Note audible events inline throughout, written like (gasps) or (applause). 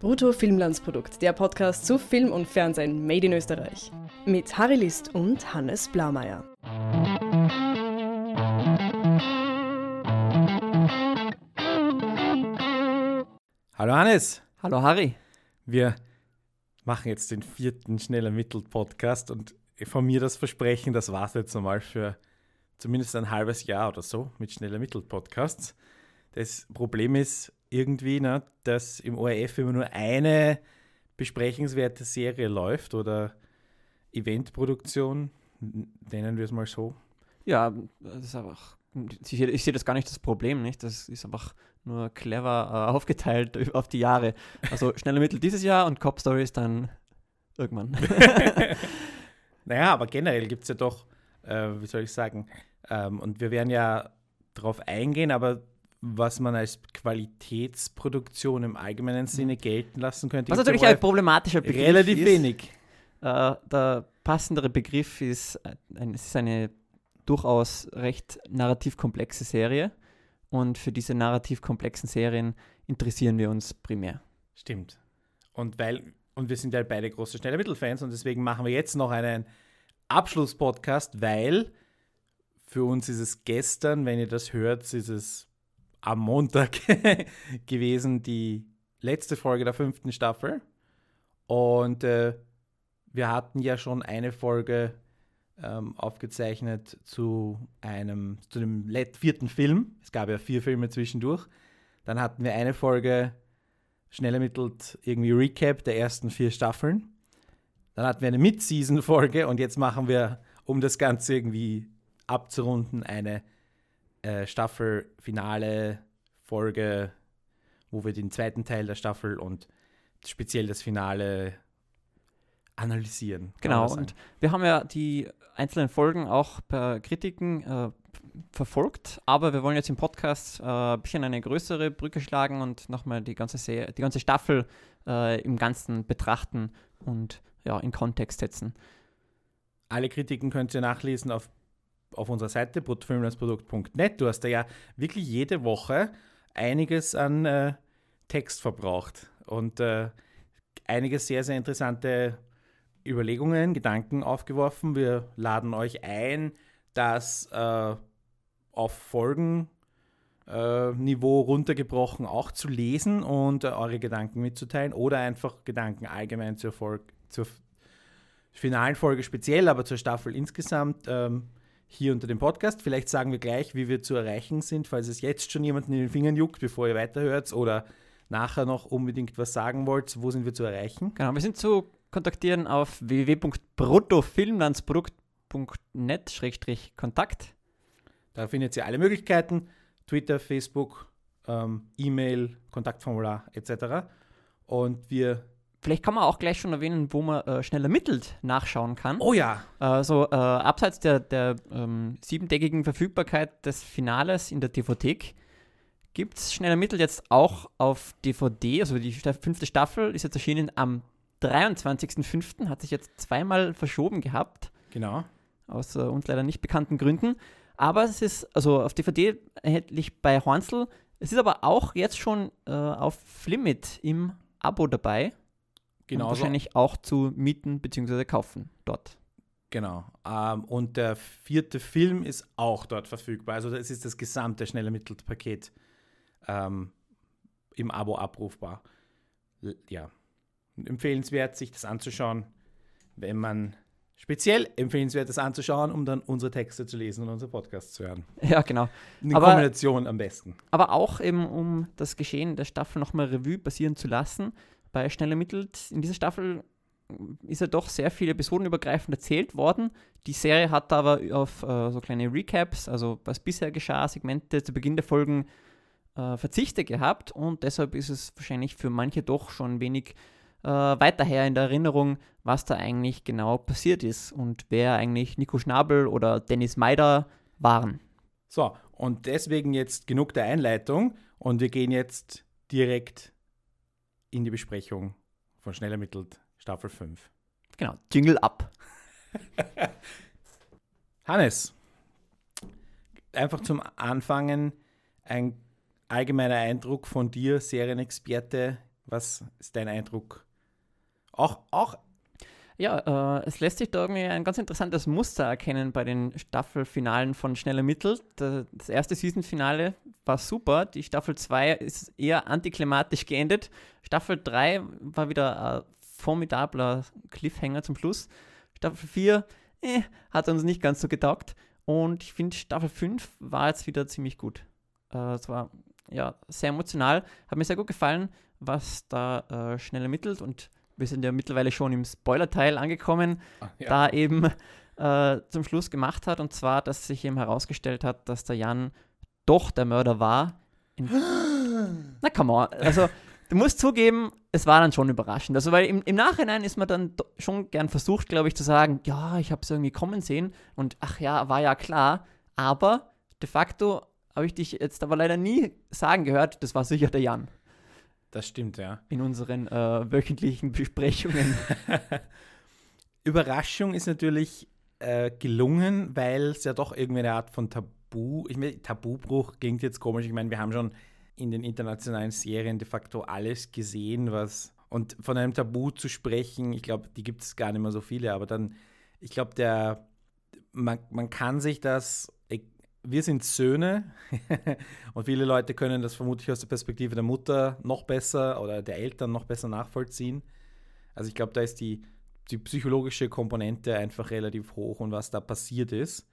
Brutto Filmlandsprodukt, der Podcast zu Film und Fernsehen made in Österreich. Mit Harry List und Hannes Blaumeier. Hallo Hannes, Hallo Harry. wir machen jetzt den vierten Schnell ermittelt Podcast und von mir das Versprechen, das war es jetzt einmal für zumindest ein halbes Jahr oder so mit Schnell ermittelt Podcasts. Das Problem ist irgendwie, ne, dass im ORF immer nur eine besprechenswerte Serie läuft oder Eventproduktion, nennen wir es mal so. Ja, das ist einfach. Ich, ich sehe das gar nicht das Problem, nicht? Das ist einfach nur clever äh, aufgeteilt (laughs) auf die Jahre. Also schneller Mittel dieses Jahr und Cop Stories dann irgendwann. (laughs) (laughs) Naja, aber generell gibt es ja doch, äh, wie soll ich sagen, ähm, und wir werden ja darauf eingehen, aber was man als Qualitätsproduktion im allgemeinen Sinne gelten lassen könnte, Was natürlich ein problematischer Begriff relativ ist. wenig. Äh, der passendere Begriff ist, ein, es ist eine durchaus recht narrativ komplexe Serie. Und für diese narrativ komplexen Serien interessieren wir uns primär. Stimmt. Und weil, und wir sind ja beide große schnelle Mittelfans und deswegen machen wir jetzt noch einen Abschlusspodcast, weil für uns ist es gestern, wenn ihr das hört, ist es am Montag (laughs) gewesen, die letzte Folge der fünften Staffel. Und äh, wir hatten ja schon eine Folge ähm, aufgezeichnet zu einem, zu dem vierten Film. Es gab ja vier Filme zwischendurch. Dann hatten wir eine Folge schnell ermittelt irgendwie Recap der ersten vier Staffeln. Dann hatten wir eine Mid-Season-Folge und jetzt machen wir, um das Ganze irgendwie abzurunden, eine äh, Staffelfinale-Folge, wo wir den zweiten Teil der Staffel und speziell das Finale analysieren. Genau, und wir haben ja die einzelnen Folgen auch per Kritiken äh, verfolgt, aber wir wollen jetzt im Podcast äh, ein bisschen eine größere Brücke schlagen und nochmal die ganze Serie, die ganze Staffel äh, im Ganzen betrachten und ja, in Kontext setzen. Alle Kritiken könnt ihr nachlesen auf, auf unserer Seite bruttofilmlandsprodukt.net. Du hast da ja wirklich jede Woche einiges an äh, Text verbraucht und äh, einige sehr, sehr interessante Überlegungen, Gedanken aufgeworfen. Wir laden euch ein, das äh, auf Folgenniveau äh, runtergebrochen auch zu lesen und äh, eure Gedanken mitzuteilen oder einfach Gedanken allgemein zur, Folge, zur finalen Folge speziell, aber zur Staffel insgesamt ähm, hier unter dem Podcast. Vielleicht sagen wir gleich, wie wir zu erreichen sind, falls es jetzt schon jemanden in den Fingern juckt, bevor ihr weiterhört oder nachher noch unbedingt was sagen wollt. Wo sind wir zu erreichen? Genau, wir sind zu kontaktieren auf www.bruttofilmlandsprodukt.net-kontakt. Da findet ihr alle Möglichkeiten: Twitter, Facebook, ähm, E-Mail, Kontaktformular etc. Und wir. Vielleicht kann man auch gleich schon erwähnen, wo man äh, schnell ermittelt nachschauen kann. Oh ja! Also äh, abseits der, der ähm, siebentägigen Verfügbarkeit des Finales in der DVD gibt es schnell ermittelt jetzt auch auf DVD. Also die fünfte Staffel ist jetzt erschienen am 23.05. Hat sich jetzt zweimal verschoben gehabt, Genau. aus äh, uns leider nicht bekannten Gründen. Aber es ist also auf DVD erhältlich bei Hornsel. Es ist aber auch jetzt schon äh, auf Flimit im Abo dabei. Und Genauso. wahrscheinlich auch zu mieten bzw. kaufen dort. Genau. Ähm, und der vierte Film ist auch dort verfügbar. Also es ist das gesamte schnell ermittelt Paket ähm, im Abo abrufbar. L ja. Empfehlenswert, sich das anzuschauen, wenn man speziell empfehlenswert, das anzuschauen, um dann unsere Texte zu lesen und unsere Podcasts zu hören. (laughs) Ja, genau. In Aber- Kombination am besten. aber auch eben, um das Geschehen der Staffel nochmal Revue passieren zu lassen. Bei Schnell ermittelt, in dieser Staffel ist ja doch sehr viel episodenübergreifend erzählt worden. Die Serie hat aber auf äh, so kleine Recaps, also was bisher geschah, Segmente zu Beginn der Folgen äh, Verzichte gehabt und deshalb ist es wahrscheinlich für manche doch schon wenig äh, weiter her in der Erinnerung, was da eigentlich genau passiert ist und wer eigentlich Nico Schnabel oder Dennis Meider waren. So, und deswegen jetzt genug der Einleitung und wir gehen jetzt direkt in die Besprechung von Schnell ermittelt Staffel 5. Genau, Jingle ab. (laughs) Hannes, einfach zum Anfangen ein allgemeiner Eindruck von dir, Serienexperte Was ist dein Eindruck? Auch, auch Ja, äh, es lässt sich da irgendwie ein ganz interessantes Muster erkennen bei den Staffelfinalen von Schnelle Mittel. Da- Das erste Seasonfinale war super. Die Staffel 2 ist eher antiklimatisch geendet. Staffel 3 war wieder ein formidabler Cliffhanger zum Schluss. Staffel 4 eh, hat uns nicht ganz so getaugt. Und ich finde, Staffel 5 war jetzt wieder ziemlich gut. Äh, es war ja sehr emotional. Hat mir sehr gut gefallen, was da äh, schnell ermittelt. Und wir sind ja mittlerweile schon im Spoiler-Teil angekommen, Ah, ja. da eben äh, zum Schluss gemacht hat. Und zwar, dass sich eben herausgestellt hat, dass der Jan doch der Mörder war. (gasps) Na, come on. Also, du musst zugeben, es war dann schon überraschend. Also, weil im, im Nachhinein ist man dann schon gern versucht, glaube ich, zu sagen, ja, ich habe es irgendwie kommen sehen und ach ja, war ja klar. Aber de facto habe ich dich jetzt aber leider nie sagen gehört, das war sicher der Jan Das stimmt, ja. in unseren äh, wöchentlichen Besprechungen. (laughs) Überraschung ist natürlich äh, gelungen, weil es ja doch irgendwie eine Art von Tabu, ich meine, Tabubruch klingt jetzt komisch. Ich meine, wir haben schon in den internationalen Serien de facto alles gesehen, was. Und von einem Tabu zu sprechen, ich glaube, die gibt es gar nicht mehr so viele, aber dann, ich glaube, der, man, man kann sich das, ich- wir sind Söhne (laughs) und viele Leute können das vermutlich aus der Perspektive der Mutter noch besser oder der Eltern noch besser nachvollziehen. Also ich glaube, da ist die, die psychologische Komponente einfach relativ hoch und was da passiert ist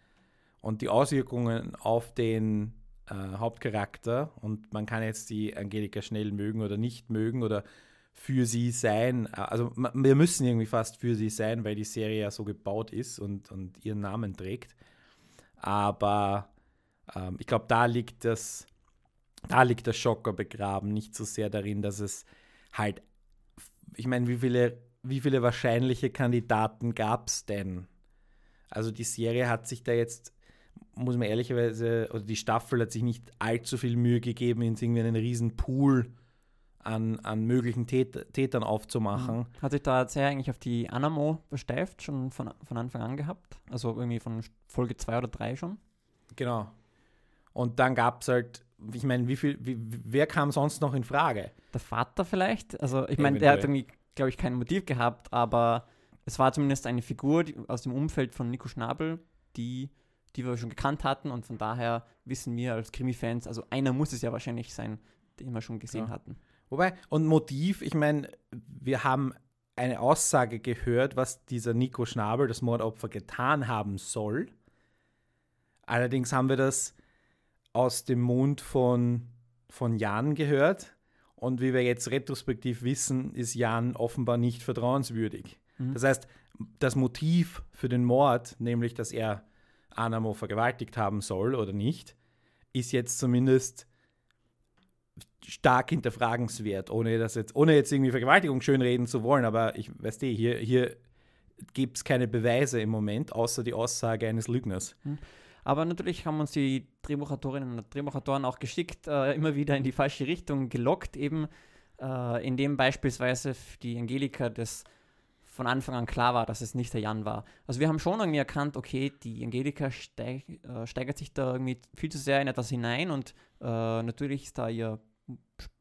und die Auswirkungen auf den äh, Hauptcharakter und man kann jetzt die Angelika schnell mögen oder nicht mögen oder für sie sein. Also wir müssen irgendwie fast für sie sein, weil die Serie ja so gebaut ist und, und ihren Namen trägt. Aber ähm, ich glaube, da liegt das, da liegt der Schocker begraben, nicht so sehr darin, dass es halt, ich meine, wie viele, wie viele wahrscheinliche Kandidaten gab es denn? Also die Serie hat sich da jetzt, muss man ehrlicherweise, oder die Staffel hat sich nicht allzu viel Mühe gegeben, in irgendwie einen riesen Pool an, an möglichen Tät Tätern aufzumachen. Hat sich da sehr eigentlich auf die Anamo versteift, schon von, von Anfang an gehabt? Also irgendwie von Folge 2 oder 3 schon? Genau. Und dann gab es halt, ich meine, wie viel, wie, wer kam sonst noch in Frage? Der Vater vielleicht? Also ich meine, der hat irgendwie, glaube ich, kein Motiv gehabt, aber es war zumindest eine Figur die, aus dem Umfeld von Nico Schnabel, die, die wir schon gekannt hatten und von daher wissen wir als Krimi-Fans, also einer muss es ja wahrscheinlich sein, den wir schon gesehen Ja. hatten. Wobei, und Motiv, ich meine, wir haben eine Aussage gehört, was dieser Nico Schnabel, das Mordopfer, getan haben soll. Allerdings haben wir das aus dem Mund von, von Jan gehört. Und wie wir jetzt retrospektiv wissen, ist Jan offenbar nicht vertrauenswürdig. Mhm. Das heißt, das Motiv für den Mord, nämlich dass er Anamo vergewaltigt haben soll oder nicht, ist jetzt zumindest stark hinterfragenswert, ohne das jetzt, ohne jetzt irgendwie Vergewaltigung schönreden zu wollen, aber ich weiß eh, hier, hier gibt es keine Beweise im Moment, außer die Aussage eines Lügners. Aber natürlich haben uns die Drehbuchautorinnen und Drehbuchautoren auch geschickt äh, immer wieder in die falsche Richtung gelockt, eben äh, indem beispielsweise die Angelika das von Anfang an klar war, dass es nicht der Jan war. Also wir haben schon irgendwie erkannt, okay, die Angelika steig, äh, steigert sich da irgendwie viel zu sehr in etwas hinein und äh, natürlich ist da ihr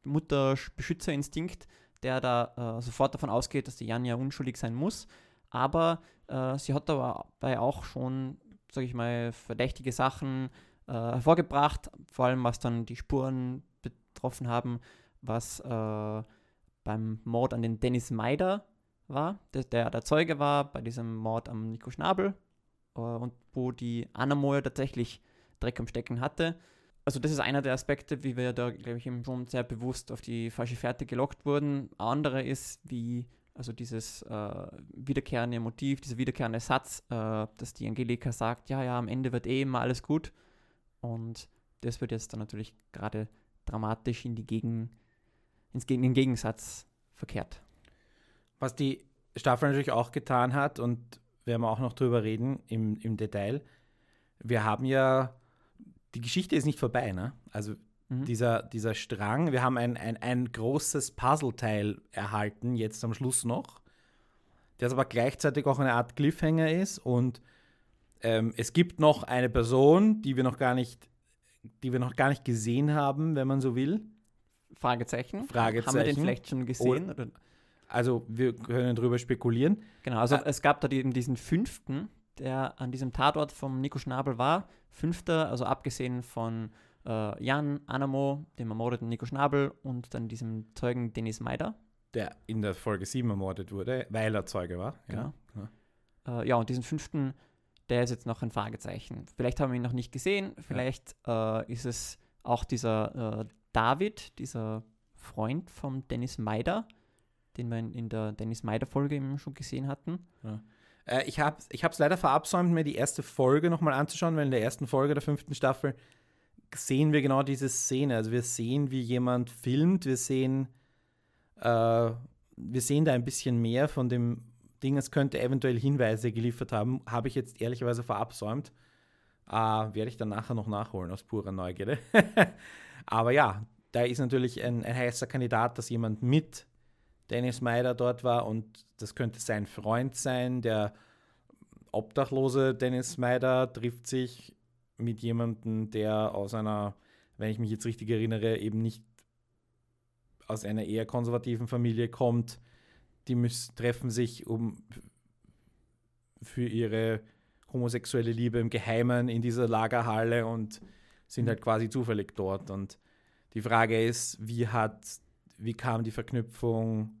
Mutter-Beschützerinstinkt, der da äh, sofort davon ausgeht, dass die Jan ja unschuldig sein muss. Aber äh, sie hat dabei auch schon sage ich mal, verdächtige Sachen äh, hervorgebracht, vor allem was dann die Spuren betroffen haben, was äh, beim Mord an den Dennis Meider war, der, der der Zeuge war bei diesem Mord am Nico Schnabel äh, und wo die Anna Moyer tatsächlich Dreck am Stecken hatte. Also das ist einer der Aspekte, wie wir da, glaube ich, eben schon sehr bewusst auf die falsche Fährte gelockt wurden. Andere ist, wie also dieses äh, wiederkehrende Motiv, dieser wiederkehrende Satz, äh, dass die Angelika sagt, ja, ja, am Ende wird eh immer alles gut. Und das wird jetzt dann natürlich gerade dramatisch in die Gegen, ins, in den Gegensatz verkehrt. Was die Staffel natürlich auch getan hat, und werden wir auch noch drüber reden im, im Detail, wir haben ja, die Geschichte ist nicht vorbei, ne? Also Mhm. dieser, dieser Strang, wir haben ein, ein, ein großes Puzzleteil erhalten, jetzt am Schluss noch, der aber gleichzeitig auch eine Art Cliffhanger ist und ähm, es gibt noch eine Person, die wir noch gar nicht, die wir noch gar nicht gesehen haben, wenn man so will. Fragezeichen. Fragezeichen. Haben wir den vielleicht schon gesehen? Oder-? Also wir können drüber spekulieren. Genau, also Ah. es gab da eben diesen fünften, der an diesem Tatort vom Nico Schnabel war. Fünfter, also abgesehen von äh, Jan Anamo, dem ermordeten Nico Schnabel und dann diesem Zeugen Dennis Meider. Der in der Folge 7 ermordet wurde, weil er Zeuge war. Genau. Ja. Äh, ja, und diesen fünften, der ist jetzt noch ein Fragezeichen. Vielleicht haben wir ihn noch nicht gesehen, vielleicht äh, ist es auch dieser äh, David, dieser Freund von Dennis Meider, den wir in, der Dennis Meider-Folge eben schon gesehen hatten. Äh, ich habe es leider verabsäumt, mir die erste Folge nochmal anzuschauen, weil in der ersten Folge der fünften Staffel sehen wir genau diese Szene. Also wir sehen, wie jemand filmt, wir sehen, äh, wir sehen da ein bisschen mehr von dem Ding, es könnte eventuell Hinweise geliefert haben. Habe ich jetzt ehrlicherweise verabsäumt. Äh, Werde ich dann nachher noch nachholen aus purer Neugierde. (laughs) Aber ja, da ist natürlich ein, ein heißer Kandidat, dass jemand mit Dennis Meider dort war und das könnte sein Freund sein. Der obdachlose Dennis Meider trifft sich mit jemandem, der aus einer, wenn ich mich jetzt richtig erinnere, eben nicht aus einer eher konservativen Familie kommt. Die müssen, treffen sich um für ihre homosexuelle Liebe im Geheimen in dieser Lagerhalle und sind halt quasi zufällig dort. Und die Frage ist, wie hat, wie kam die Verknüpfung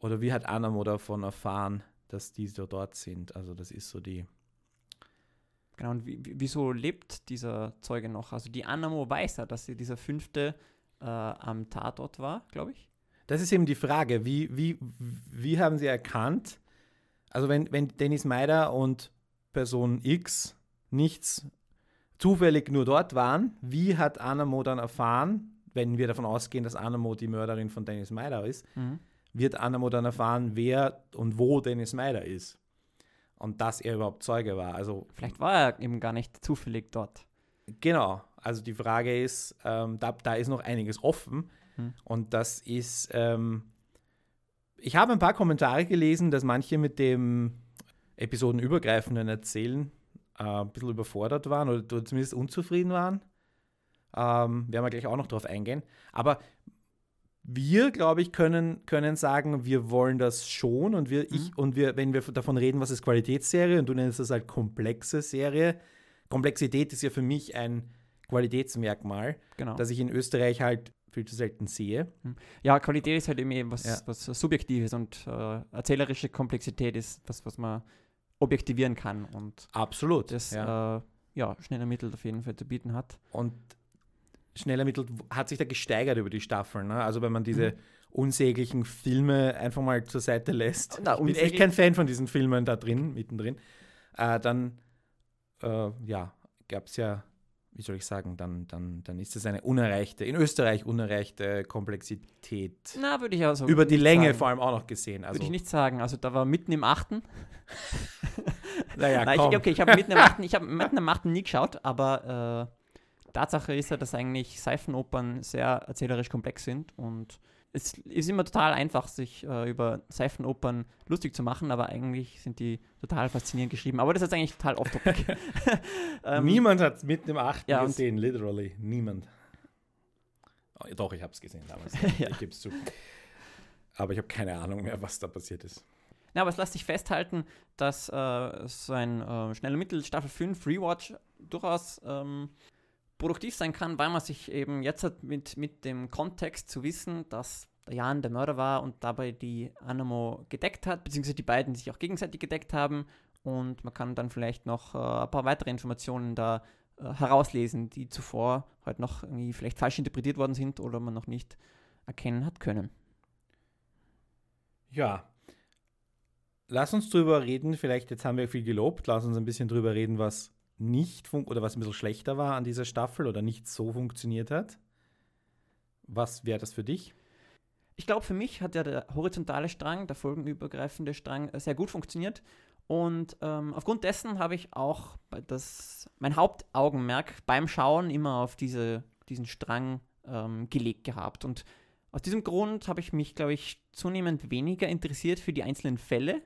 oder wie hat Anamo davon erfahren, dass die so dort sind? Also das ist so die. Genau, und wie, wie- wieso lebt dieser Zeuge noch? Also die Anamo weiß ja, dass sie dieser fünfte äh, am Tatort war, glaube ich. Das ist eben die Frage, wie, wie, wie haben sie erkannt, also wenn, wenn Dennis Meider und Person X nichts zufällig nur dort waren, wie hat Anamo dann erfahren, wenn wir davon ausgehen, dass Anamo die Mörderin von Dennis Meider ist, wird Anamo dann erfahren, wer und wo Dennis Meider ist. Und dass er überhaupt Zeuge war. Also Vielleicht war er eben gar nicht zufällig dort. Genau, also die Frage ist, ähm, da, da ist noch einiges offen Hm. und das ist, ähm, ich habe ein paar Kommentare gelesen, dass manche mit dem episodenübergreifenden Erzählen äh, ein bisschen überfordert waren oder, zumindest unzufrieden waren. Ähm, werden wir gleich auch noch drauf eingehen. Aber wir, glaube ich, können, können sagen, wir wollen das schon und wir, ich, und wir, wenn wir davon reden, was ist Qualitätsserie und du nennst das halt komplexe Serie, Komplexität ist ja für mich ein Qualitätsmerkmal, Genau. das ich in Österreich halt viel zu selten sehe. ja, Qualität ist halt eben was, Ja. was Subjektives und äh, erzählerische Komplexität ist was, was man objektivieren kann und Absolut. das ja. äh, ja, schnell ermittelt auf jeden Fall zu bieten hat. Und schnell ermittelt hat sich da gesteigert über die Staffeln. Ne? Also wenn man diese unsäglichen Filme einfach mal zur Seite lässt. Na, ich bin echt kein Fan von diesen Filmen da drin, mittendrin. Äh, dann, äh, ja, gab es ja, wie soll ich sagen, dann, dann, dann ist das eine unerreichte, in Österreich unerreichte Komplexität. Na, würde ich also über die Länge sagen. vor allem auch noch gesehen. Also, Würde ich nicht sagen. Also da war mitten im achten. (laughs) naja, Nein, komm. ich, okay, ich habe mitten im achten, ich habe mitten im achten nie geschaut, aber äh, Tatsache ist ja, dass eigentlich Seifenopern sehr erzählerisch komplex sind und es ist immer total einfach, sich äh, über Seifenopern lustig zu machen, aber eigentlich sind die total faszinierend geschrieben. Aber das ist eigentlich total off-topic. (laughs) ähm, Niemand hat mitten im achten ja, gesehen, literally. Niemand. Oh, doch, ich habe es gesehen damals. (laughs) Ja. Ich gebe es zu. Aber ich habe keine Ahnung mehr, was da passiert ist. Ja, aber es lässt sich festhalten, dass äh, so ein äh, schneller Mittel Staffel 5 Rewatch durchaus ähm, produktiv sein kann, weil man sich eben jetzt hat mit, mit dem Kontext zu wissen, dass der Jan der Mörder war und dabei die Anamo gedeckt hat, beziehungsweise die beiden sich auch gegenseitig gedeckt haben und man kann dann vielleicht noch äh, ein paar weitere Informationen da äh, herauslesen, die zuvor halt noch irgendwie vielleicht falsch interpretiert worden sind oder man noch nicht erkennen hat können. Ja. Lass uns drüber reden. Vielleicht, jetzt haben wir viel gelobt. Lass uns ein bisschen drüber reden, was nicht oder was ein bisschen schlechter war an dieser Staffel oder nicht so funktioniert hat. Was wäre das für dich? Ich glaube, für mich hat ja der horizontale Strang, der folgenübergreifende Strang, äh, sehr gut funktioniert. Und ähm, aufgrund dessen habe ich auch das, mein Hauptaugenmerk beim Schauen immer auf diese, diesen Strang ähm, gelegt gehabt. Und aus diesem Grund habe ich mich, glaube ich, zunehmend weniger interessiert für die einzelnen Fälle.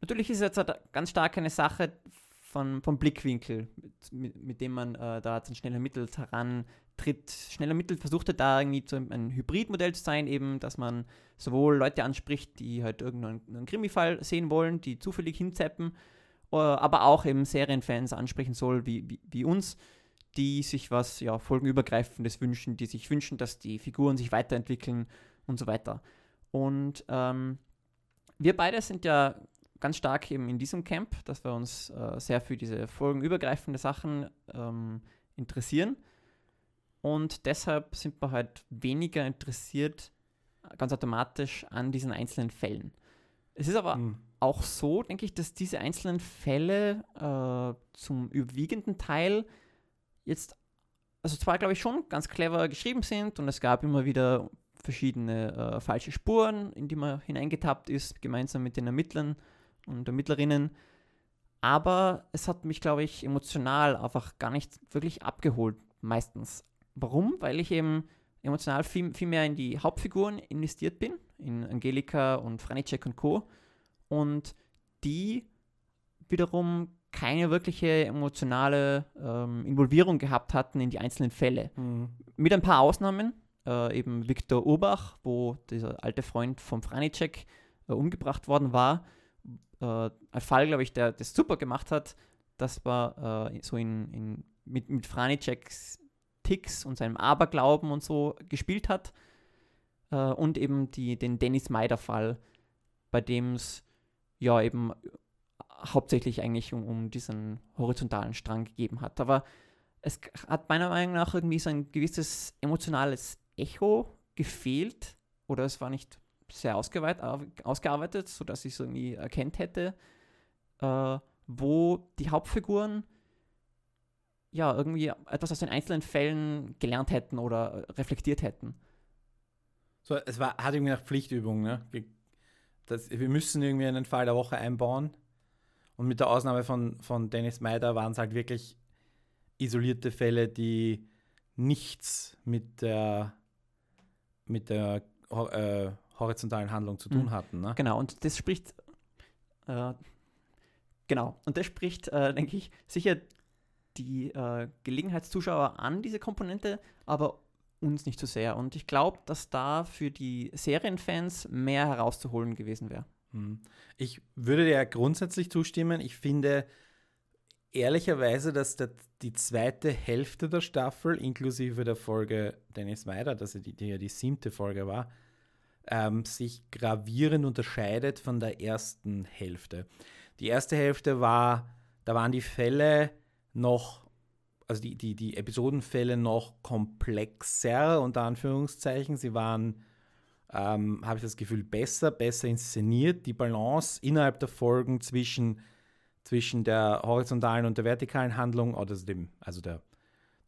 Natürlich ist es jetzt halt ganz stark eine Sache von, vom Blickwinkel, mit, mit dem man äh, da an schnell ermittelt herantritt. Schnell ermittelt versuchte da irgendwie zu, ein Hybridmodell zu sein, eben, dass man sowohl Leute anspricht, die halt irgendeinen Krimi-Fall sehen wollen, die zufällig hinzappen, äh, aber auch eben Serienfans ansprechen soll, wie, wie, wie uns, die sich was ja, folgenübergreifendes wünschen, die sich wünschen, dass die Figuren sich weiterentwickeln und so weiter. Und ähm, wir beide sind ja ganz stark eben in diesem Camp, dass wir uns äh, sehr für diese folgenübergreifende Sachen ähm, interessieren. Und deshalb sind wir halt weniger interessiert, ganz automatisch an diesen einzelnen Fällen. Es ist aber mhm. auch so, denke ich, dass diese einzelnen Fälle äh, zum überwiegenden Teil jetzt, also zwar glaube ich schon ganz clever geschrieben sind und es gab immer wieder verschiedene äh, falsche Spuren, in die man hineingetappt ist, gemeinsam mit den Ermittlern und Ermittlerinnen. Aber es hat mich, glaube ich, emotional einfach gar nicht wirklich abgeholt, meistens. Warum? Weil ich eben emotional viel, viel mehr in die Hauptfiguren investiert bin, in Angelika und Franicek und Co. Und die wiederum keine wirkliche emotionale ähm, Involvierung gehabt hatten in die einzelnen Fälle. Mhm. Mit ein paar Ausnahmen, äh, eben Viktor Urbach, wo dieser alte Freund von Franicek äh, umgebracht worden war, äh, ein Fall, glaube ich, der das super gemacht hat. Das war äh, so in, in, mit, mit Franiceks Ticks und seinem Aberglauben und so gespielt hat. Äh, und eben die, den Dennis Meider-Fall, bei dem es ja eben hauptsächlich eigentlich um, um diesen horizontalen Strang gegeben hat. Aber es hat meiner Meinung nach irgendwie so ein gewisses emotionales Echo gefehlt oder es war nicht sehr ausgearbeitet, sodass ich es irgendwie erkennt hätte, äh, wo die Hauptfiguren ja irgendwie etwas aus den einzelnen Fällen gelernt hätten oder reflektiert hätten. So, es war, hat irgendwie nach Pflichtübung, ne? Das, wir müssen irgendwie einen Fall der Woche einbauen. Und mit der Ausnahme von, von Dennis Meider waren es halt wirklich isolierte Fälle, die nichts mit der, mit der äh, horizontalen Handlung zu tun mhm. hatten. Ne? Genau, und das spricht, äh, genau, und das spricht, äh, denke ich, sicher die äh, Gelegenheitszuschauer an, diese Komponente, aber uns nicht so sehr. Und ich glaube, dass da für die Serienfans mehr herauszuholen gewesen wäre. Mhm. Ich würde dir grundsätzlich zustimmen. Ich finde ehrlicherweise, dass der, die zweite Hälfte der Staffel, inklusive der Folge Dennis Meider, dass die, die ja die siebte Folge war, ähm, sich gravierend unterscheidet von der ersten Hälfte. Die erste Hälfte war, da waren die Fälle noch, also die, die, die Episodenfälle noch komplexer, unter Anführungszeichen. Sie waren, ähm, habe ich das Gefühl, besser, besser inszeniert. Die Balance innerhalb der Folgen zwischen, zwischen der horizontalen und der vertikalen Handlung, oder dem, also der,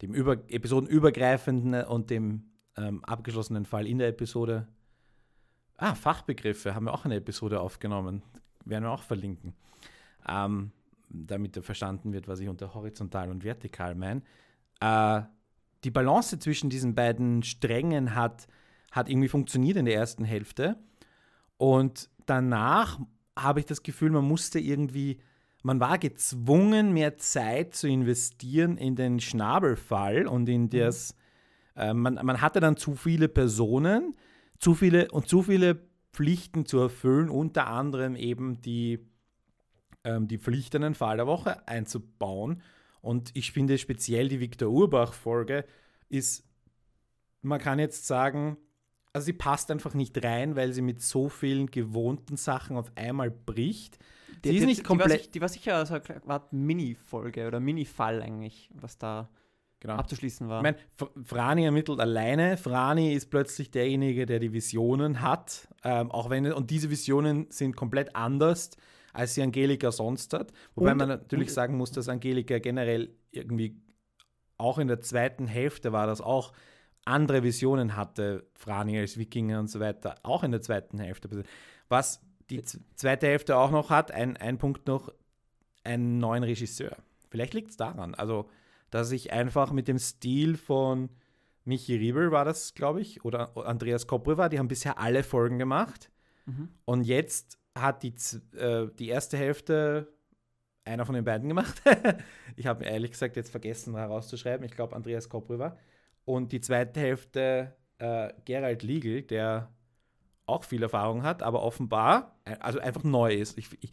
dem über, episodenübergreifenden und dem ähm, abgeschlossenen Fall in der Episode Ah, Fachbegriffe haben wir auch eine Episode aufgenommen. Werden wir auch verlinken. Ähm, damit verstanden wird, was ich unter horizontal und vertikal meine. Äh, die Balance zwischen diesen beiden Strängen hat, hat irgendwie funktioniert in der ersten Hälfte. Und danach habe ich das Gefühl, man musste irgendwie, man war gezwungen, mehr Zeit zu investieren in den Schnabelfall und in das, mhm. äh, man, man hatte dann zu viele Personen, zu viele und zu viele Pflichten zu erfüllen, unter anderem eben die, ähm, die Pflicht, einen Fall der Woche einzubauen. Und ich finde speziell die Viktor Urbach-Folge ist, man kann jetzt sagen, also sie passt einfach nicht rein, weil sie mit so vielen gewohnten Sachen auf einmal bricht. Die, ist die, nicht komplett. Die war, sicher so eine Mini-Folge oder Mini-Fall eigentlich, was da genau. abzuschließen war. Ich meine, Frani ermittelt alleine. Frani ist plötzlich derjenige, der die Visionen hat. Ähm, auch wenn, und diese Visionen sind komplett anders, als sie Angelika sonst hat. Wobei und, man natürlich sagen muss, dass Angelika generell irgendwie auch in der zweiten Hälfte war das auch andere Visionen hatte, Frani als Wikinger und so weiter, auch in der zweiten Hälfte. Was die zweite Hälfte auch noch hat, ein, ein Punkt noch, einen neuen Regisseur. Vielleicht liegt es daran. Also dass ich einfach mit dem Stil von Michi Riebel war das, glaube ich, oder Andreas Kopreva, die haben bisher alle Folgen gemacht. Mhm. Und jetzt hat die, äh, die erste Hälfte einer von den beiden gemacht. (laughs) ich habe ehrlich gesagt jetzt vergessen herauszuschreiben. Ich glaube, Andreas Koprüver. Und die zweite Hälfte äh, Gerald Liegel, der auch viel Erfahrung hat, aber offenbar, äh, also einfach neu ist. Ich, ich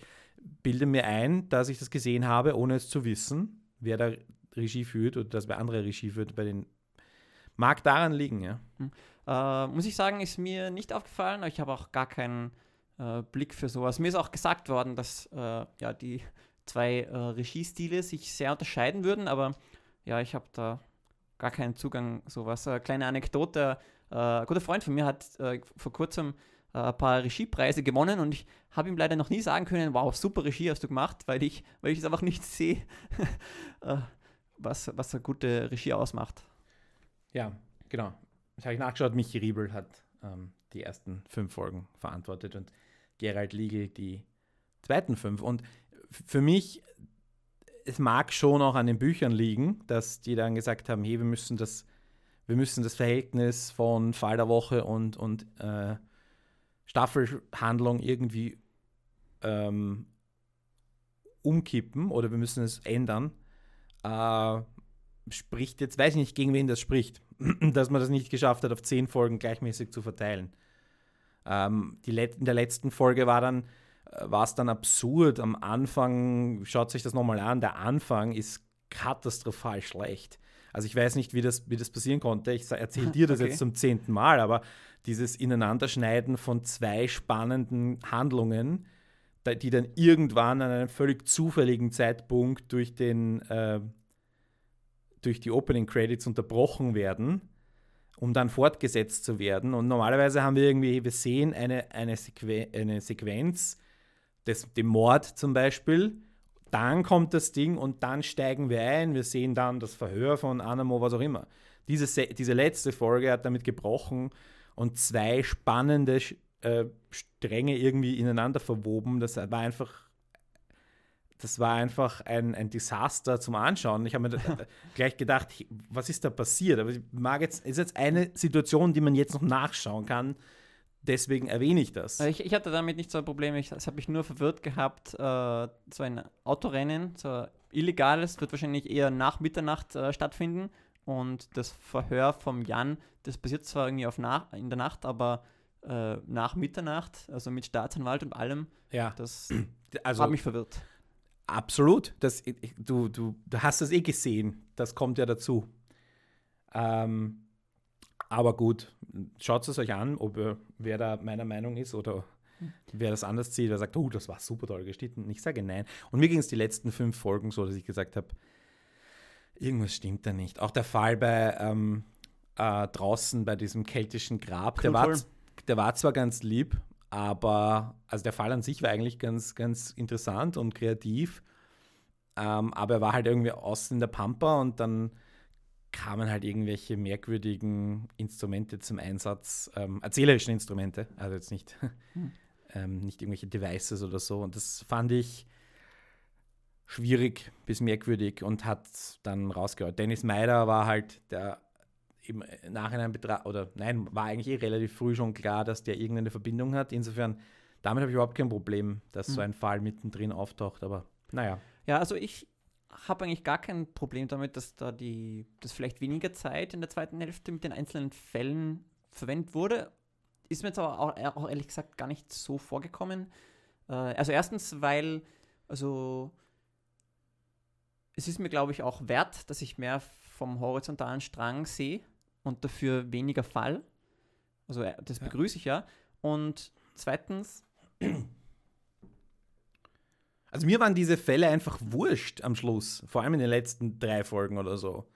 bilde mir ein, dass ich das gesehen habe, ohne es zu wissen, wer da Regie führt oder dass wer andere Regie führt bei den. Mag daran liegen, ja. Hm. Äh, muss ich sagen, ist mir nicht aufgefallen, ich habe auch gar keinen äh, Blick für sowas. Mir ist auch gesagt worden, dass äh, ja, die zwei äh, Regiestile sich sehr unterscheiden würden, aber ja, ich habe da gar keinen Zugang sowas. Äh, kleine Anekdote, äh, ein guter Freund von mir hat vor kurzem ein paar Regiepreise gewonnen und ich habe ihm leider noch nie sagen können, wow, super Regie hast du gemacht, weil ich, weil ich es einfach nicht sehe, (laughs) was, was eine gute Regie ausmacht. Ja, genau. Das habe ich nachgeschaut. Michi Riebel hat ähm, die ersten fünf Folgen verantwortet und Gerald Liegel die zweiten fünf. Und für mich, es mag schon auch an den Büchern liegen, dass die dann gesagt haben, hey, wir müssen das, wir müssen das Verhältnis von Fall der Woche und, und äh, Staffelhandlung irgendwie ähm, umkippen oder wir müssen es ändern. Äh, spricht jetzt, weiß ich nicht, gegen wen das spricht, (clears throat) dass man das nicht geschafft hat, auf zehn Folgen gleichmäßig zu verteilen. Ähm, die in der letzten Folge war dann äh, war es dann absurd. Am Anfang, schaut sich das nochmal an, der Anfang ist katastrophal schlecht. Also ich weiß nicht, wie das, wie das passieren konnte. Ich erzähle (laughs) dir das okay. jetzt zum zehnten Mal, aber dieses Ineinanderschneiden von zwei spannenden Handlungen, die dann irgendwann an einem völlig zufälligen Zeitpunkt durch den äh, durch die Opening Credits unterbrochen werden, um dann fortgesetzt zu werden. Und normalerweise haben wir irgendwie, wir sehen eine, eine, Sequen eine Sequenz, des, dem Mord zum Beispiel, dann kommt das Ding und dann steigen wir ein, wir sehen dann das Verhör von Anamo, was auch immer. Diese, diese letzte Folge hat damit gebrochen und zwei spannende äh, Stränge irgendwie ineinander verwoben. Das war einfach das war einfach ein, ein Desaster zum Anschauen. Ich habe mir (laughs) gleich gedacht, was ist da passiert? Aber ich mag jetzt, ist jetzt eine Situation, die man jetzt noch nachschauen kann. Deswegen erwähne ich das. Ich, ich hatte damit nicht so ein Problem. Ich, das habe mich nur verwirrt gehabt. Äh, so ein Autorennen, so illegales, wird wahrscheinlich eher nach Mitternacht äh, stattfinden. Und das Verhör vom Jan, das passiert zwar irgendwie auf nach, in der Nacht, aber äh, nach Mitternacht, also mit Staatsanwalt und allem, ja. das (clears throat) also, hat mich verwirrt. Absolut. Das, du, du, du hast es eh gesehen. Das kommt ja dazu. Ähm, aber gut, schaut es euch an, ob wer da meiner Meinung ist oder wer das anders sieht, wer sagt, oh, das war super toll geschnitten. Ich sage nein. Und mir ging es die letzten fünf Folgen so, dass ich gesagt habe, irgendwas stimmt da nicht. Auch der Fall bei ähm, äh, draußen bei diesem keltischen Grab, der war, der war zwar ganz lieb, aber also der Fall an sich war eigentlich ganz, ganz interessant und kreativ. Ähm, aber er war halt irgendwie außen in der Pampa und dann kamen halt irgendwelche merkwürdigen Instrumente zum Einsatz, ähm, erzählerischen Instrumente, also jetzt nicht, hm. (laughs) ähm, nicht irgendwelche Devices oder so. Und das fand ich schwierig bis merkwürdig und hat dann rausgehört. Dennis Meider war halt der im Nachhinein betrachtet, oder nein, war eigentlich eh relativ früh schon klar, dass der irgendeine Verbindung hat. Insofern, damit habe ich überhaupt kein Problem, dass mhm. so ein Fall mittendrin auftaucht, aber naja. Ja, also ich habe eigentlich gar kein Problem damit, dass da die, dass vielleicht weniger Zeit in der zweiten Hälfte mit den einzelnen Fällen verwendet wurde. Ist mir jetzt aber auch, auch ehrlich gesagt gar nicht so vorgekommen. Äh, also erstens, weil, also es ist mir, glaube ich, auch wert, dass ich mehr vom horizontalen Strang sehe und dafür weniger Fall. Also äh, das begrüße ich ja. Und zweitens. Also mir waren diese Fälle einfach wurscht am Schluss, vor allem in den letzten drei Folgen oder so.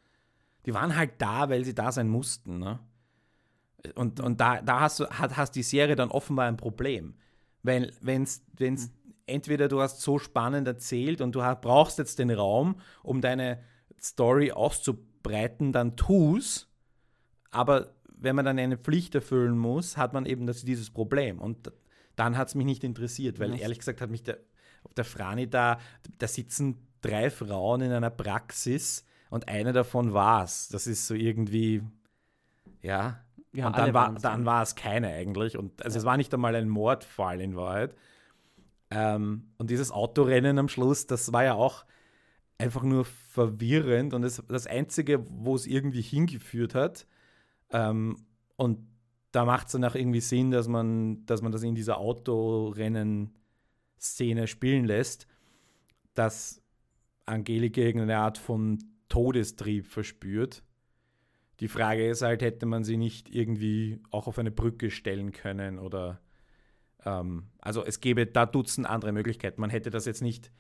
Die waren halt da, weil sie da sein mussten. Ne? Und, und da, da hast du hat, hast die Serie dann offenbar ein Problem. Weil wenn es mhm. entweder du hast so spannend erzählt und du hast, brauchst jetzt den Raum, um deine Story auszubreiten, dann tu's. Aber wenn man dann eine Pflicht erfüllen muss, hat man eben das, dieses Problem. Und dann hat es mich nicht interessiert, weil ehrlich gesagt hat mich der, der Frani da, da sitzen drei Frauen in einer Praxis und eine davon war es. Das ist so irgendwie, ja. ja und dann war, dann war es keine eigentlich. Und also ja. es war nicht einmal ein Mordfall in Wahrheit. Ähm, und dieses Autorennen am Schluss, das war ja auch einfach nur verwirrend und das, das Einzige, wo es irgendwie hingeführt hat. Ähm, und da macht es dann auch irgendwie Sinn, dass man, dass man das in dieser Autorennen-Szene spielen lässt, dass Angelika irgendeine Art von Todestrieb verspürt. Die Frage ist halt, hätte man sie nicht irgendwie auch auf eine Brücke stellen können oder ähm, also es gäbe da Dutzend andere Möglichkeiten. Man hätte das jetzt nicht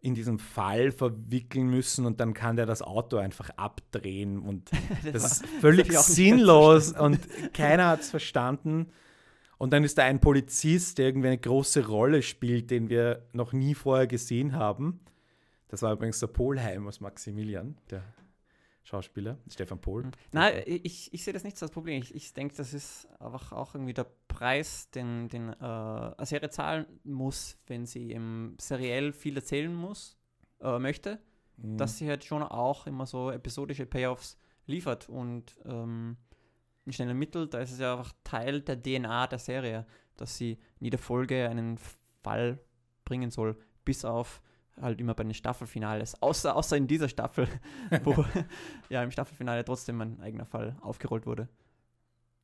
in diesem Fall verwickeln müssen und dann kann der das Auto einfach abdrehen und (laughs) das, das ist völlig das sinnlos und keiner hat es verstanden. Und dann ist da ein Polizist, der irgendwie eine große Rolle spielt, den wir noch nie vorher gesehen haben. Das war übrigens der Polheim aus Maximilian, der Schauspieler, Stefan Pohl. Mhm. Nein, ich, ich sehe das nicht als Problem. Ich, ich denke, das ist einfach auch irgendwie der Preis, den, den äh, eine Serie zahlen muss, wenn sie im seriell viel erzählen muss, äh, möchte, mhm. dass sie halt schon auch immer so episodische Payoffs liefert. Und ähm, in schnellen Mittel, da ist es ja einfach Teil der DNA der Serie, dass sie in jeder Folge einen Fall bringen soll, bis auf halt immer bei den Staffelfinales, außer, außer in dieser Staffel, (laughs) wo ja im Staffelfinale trotzdem ein eigener Fall aufgerollt wurde.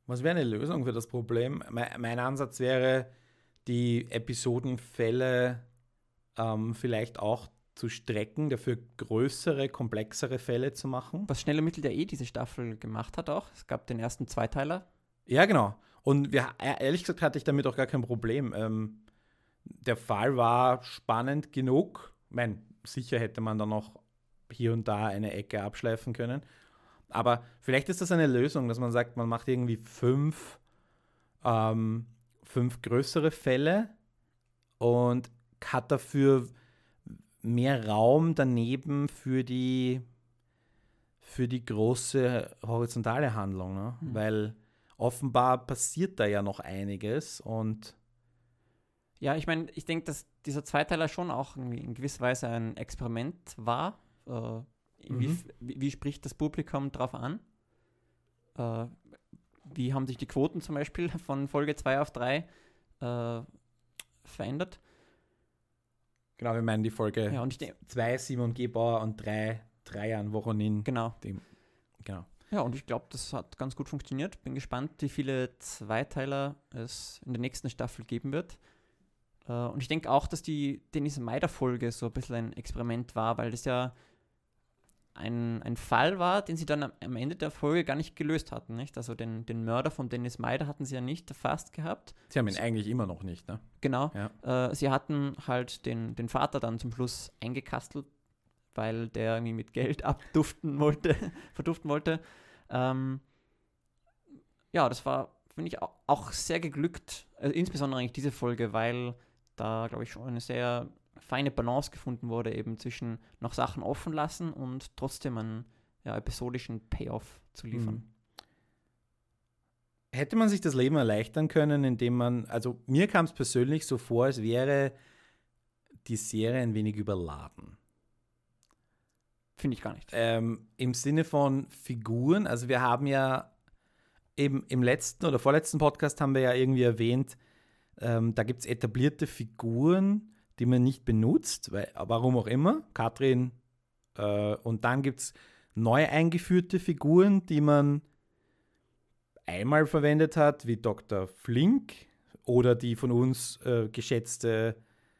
Was wäre eine Lösung für das Problem? Mein, mein Ansatz wäre, die Episodenfälle ähm, vielleicht auch zu strecken, dafür größere, komplexere Fälle zu machen. Was Schnelle Mittel der eh diese Staffel gemacht hat auch. Es gab den ersten Zweiteiler. Ja, genau. Und wir, ehrlich gesagt hatte ich damit auch gar kein Problem. Ähm, der Fall war spannend genug mein, sicher hätte man da noch hier und da eine Ecke abschleifen können. Aber vielleicht ist das eine Lösung, dass man sagt, man macht irgendwie fünf, ähm, fünf größere Fälle und hat dafür mehr Raum daneben für die, für die große horizontale Handlung. Ne? Mhm. Weil offenbar passiert da ja noch einiges und ja, ich meine, ich denke, dass dieser Zweiteiler schon auch in gewisser Weise ein Experiment war. Äh, wie, mhm. wie, wie, spricht das Publikum darauf an? Äh, wie haben sich die Quoten zum Beispiel (laughs) von Folge 2 auf 3 äh, verändert? Genau, wir meinen die Folge 2 ja, Simon Gebauer und 3 Dreian Voronin. Genau. Dem, genau. Ja, und ich glaube, das hat ganz gut funktioniert. Bin gespannt, wie viele Zweiteiler es in der nächsten Staffel geben wird. Äh, und ich denke auch, dass die Denise Meider-Folge so ein bisschen ein Experiment war, weil das ja ein, ein Fall war, den sie dann am, Ende der Folge gar nicht gelöst hatten. Nicht? Also den, den Mörder von Dennis Meider hatten sie ja nicht erfasst gehabt. Sie haben ihn so, eigentlich immer noch nicht, ne? Genau. Ja. Äh, sie hatten halt den, den Vater dann zum Schluss eingekastelt, weil der irgendwie mit Geld (laughs) abduften wollte, (laughs) verduften wollte. Ähm, ja, das war, finde ich, auch sehr geglückt. Also insbesondere eigentlich diese Folge, weil da, glaube ich, schon eine sehr feine Balance gefunden wurde, eben zwischen noch Sachen offen lassen und trotzdem einen ja, episodischen Payoff zu liefern. Mhm. Hätte man sich das Leben erleichtern können, indem man, also mir kam es persönlich so vor, als wäre die Serie ein wenig überladen. Finde ich gar nicht. Ähm, Im Sinne von Figuren, also wir haben ja eben im letzten oder vorletzten Podcast haben wir ja irgendwie erwähnt, ähm, da gibt es etablierte Figuren, die man nicht benutzt, weil, warum auch immer. Katrin. Äh, und dann gibt es neu eingeführte Figuren, die man einmal verwendet hat, wie Dr. Flink oder die von uns äh, geschätzte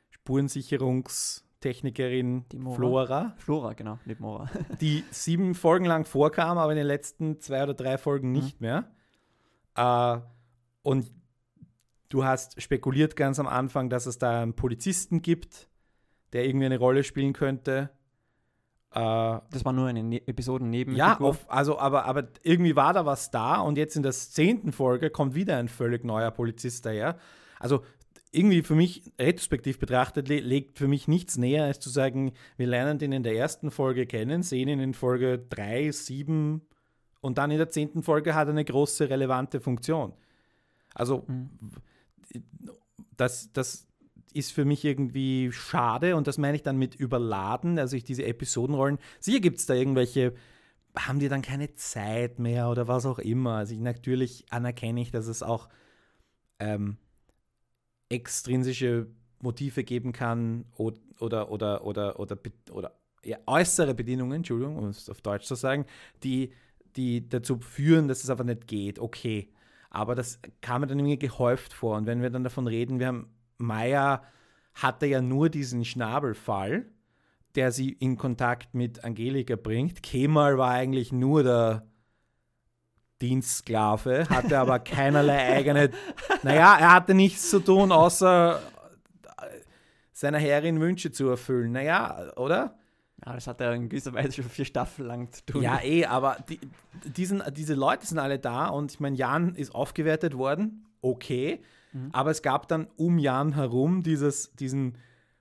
Spurensicherungstechnikerin Flora. Flora, genau, nicht Mora. (laughs) die sieben Folgen lang vorkam, aber in den letzten zwei oder drei Folgen nicht mhm. mehr. Äh, und Du hast spekuliert ganz am Anfang, dass es da einen Polizisten gibt, der irgendwie eine Rolle spielen könnte. Äh, das war nur eine ne Episode neben. Ja, auf, also aber, aber irgendwie war da was da und jetzt in der zehnten Folge kommt wieder ein völlig neuer Polizist daher. Also irgendwie für mich, retrospektiv betrachtet, le legt für mich nichts näher, als zu sagen, wir lernen den in der ersten Folge kennen, sehen ihn in Folge 3, 7 und dann in der zehnten Folge hat er eine große relevante Funktion. Also mhm das, das ist für mich irgendwie schade und das meine ich dann mit überladen, also ich diese Episodenrollen. Sicher gibt es da irgendwelche, haben die dann keine Zeit mehr oder was auch immer. Also ich, natürlich anerkenne ich, dass es auch ähm, extrinsische Motive geben kann oder, oder, oder, oder, oder, oder ja, äußere Bedingungen, Entschuldigung, um es auf Deutsch zu sagen, die, die dazu führen, dass es einfach nicht geht, okay. Aber das kam mir dann irgendwie gehäuft vor. Und wenn wir dann davon reden, wir haben, Maya hatte ja nur diesen Schnabelfall, der sie in Kontakt mit Angelika bringt. Kemal war eigentlich nur der Dienstsklave, hatte aber (laughs) keinerlei eigene. Naja, er hatte nichts zu tun, außer seiner Herrin Wünsche zu erfüllen. Naja, oder? Ja, das hat er in gewisser Weise schon vier Staffeln lang zu tun. Ja, eh, aber die, diesen, diese Leute sind alle da und ich meine, Jan ist aufgewertet worden, okay, mhm. aber es gab dann um Jan herum dieses, diesen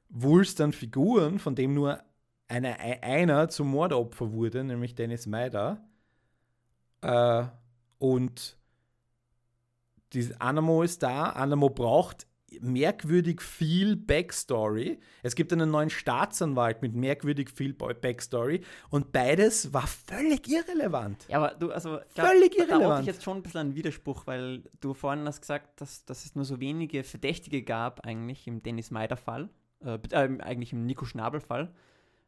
Wulst an Figuren, von dem nur eine, einer zum Mordopfer wurde, nämlich Dennis Meider. Äh, und diese Anamo ist da. Anamo braucht merkwürdig viel Backstory. Es gibt einen neuen Staatsanwalt mit merkwürdig viel Backstory und beides war völlig irrelevant. Ja, aber du, also glaub, völlig irrelevant. Da ich jetzt schon ein bisschen einen Widerspruch, weil du vorhin hast gesagt, dass, dass es nur so wenige Verdächtige gab eigentlich im Dennis Meider-Fall, äh, äh, eigentlich im Nico Schnabel-Fall.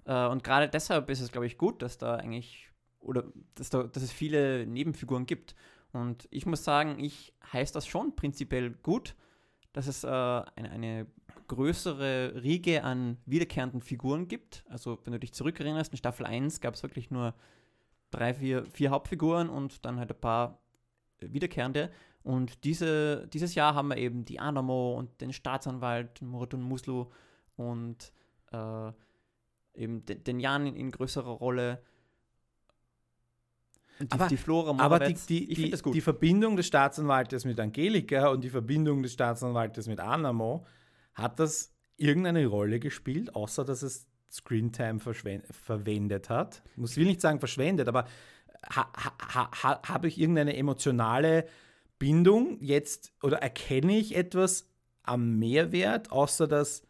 Äh, und gerade deshalb ist es, glaube ich, gut, dass da eigentlich oder dass, da, dass es viele Nebenfiguren gibt. Und ich muss sagen, ich heiße das schon prinzipiell gut dass es äh, eine, eine größere Riege an wiederkehrenden Figuren gibt. Also wenn du dich zurückerinnerst, in Staffel 1 gab es wirklich nur drei, vier, vier Hauptfiguren und dann halt ein paar wiederkehrende. Und diese, dieses Jahr haben wir eben die Anamo und den Staatsanwalt Muratun Muslu und äh, eben den, Jan in größerer Rolle die, aber die Flora aber die, die, die, die, Verbindung des Staatsanwaltes mit Angelika und die Verbindung des Staatsanwaltes mit Anamo, hat das irgendeine Rolle gespielt, außer dass es Screentime verwendet hat? Ich will nicht sagen verschwendet, aber ha, ha, ha, habe ich irgendeine emotionale Bindung jetzt oder erkenne ich etwas am Mehrwert, außer dass,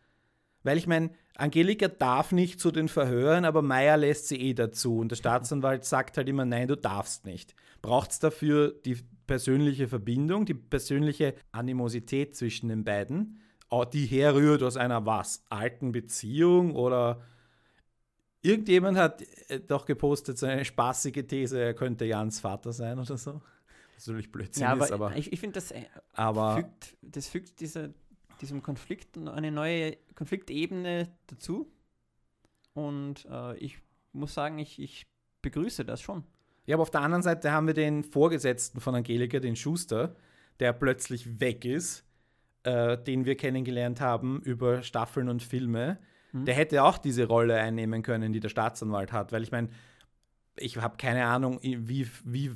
weil ich meine, Angelika darf nicht zu den Verhören, aber Meier lässt sie eh dazu. Und der Staatsanwalt sagt halt immer, nein, du darfst nicht. Braucht es dafür die persönliche Verbindung, die persönliche Animosität zwischen den beiden, die herrührt aus einer was? Alten Beziehung oder irgendjemand hat äh, doch gepostet, so eine spaßige These, er könnte Jans Vater sein oder so. Was natürlich Blödsinn ja, aber ist, aber. Ich, ich finde, das, äh, aber fügt, das fügt diese diesem Konflikt eine neue Konfliktebene dazu. Und äh, ich muss sagen, ich, ich begrüße das schon. Ja, aber auf der anderen Seite haben wir den Vorgesetzten von Angelika, den Schuster, der plötzlich weg ist, äh, den wir kennengelernt haben über Staffeln und Filme. Mhm. Der hätte auch diese Rolle einnehmen können, die der Staatsanwalt hat, weil ich meine, ich habe keine Ahnung, wie, wie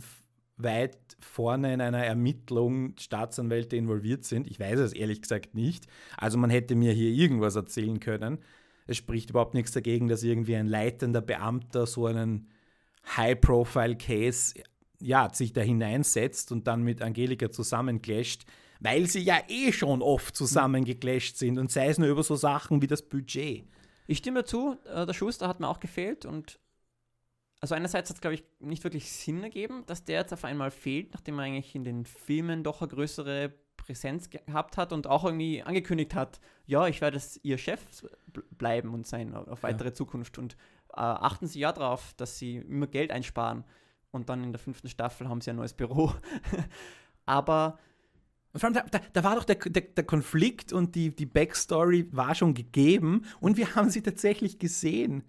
weit vorne in einer Ermittlung Staatsanwälte involviert sind. Ich weiß es ehrlich gesagt nicht. Also man hätte mir hier irgendwas erzählen können. Es spricht überhaupt nichts dagegen, dass irgendwie ein leitender Beamter so einen High-Profile-Case ja, sich da hineinsetzt und dann mit Angelika zusammengeclasht, weil sie ja eh schon oft zusammengeclasht sind und sei es nur über so Sachen wie das Budget. Ich stimme dazu, äh, der Schuster hat mir auch gefehlt und also einerseits hat es, glaube ich, nicht wirklich Sinn ergeben, dass der jetzt auf einmal fehlt, nachdem er eigentlich in den Filmen doch eine größere Präsenz gehabt hat und auch irgendwie angekündigt hat, ja, ich werde ihr Chef bleiben und sein auf weitere ja. Zukunft. Und äh, achten Sie ja darauf, dass Sie immer Geld einsparen. Und dann in der fünften Staffel haben sie ein neues Büro. (laughs) Aber und vor allem, da, da war doch der, der, der, Konflikt und die, die Backstory war schon gegeben und wir haben sie tatsächlich gesehen.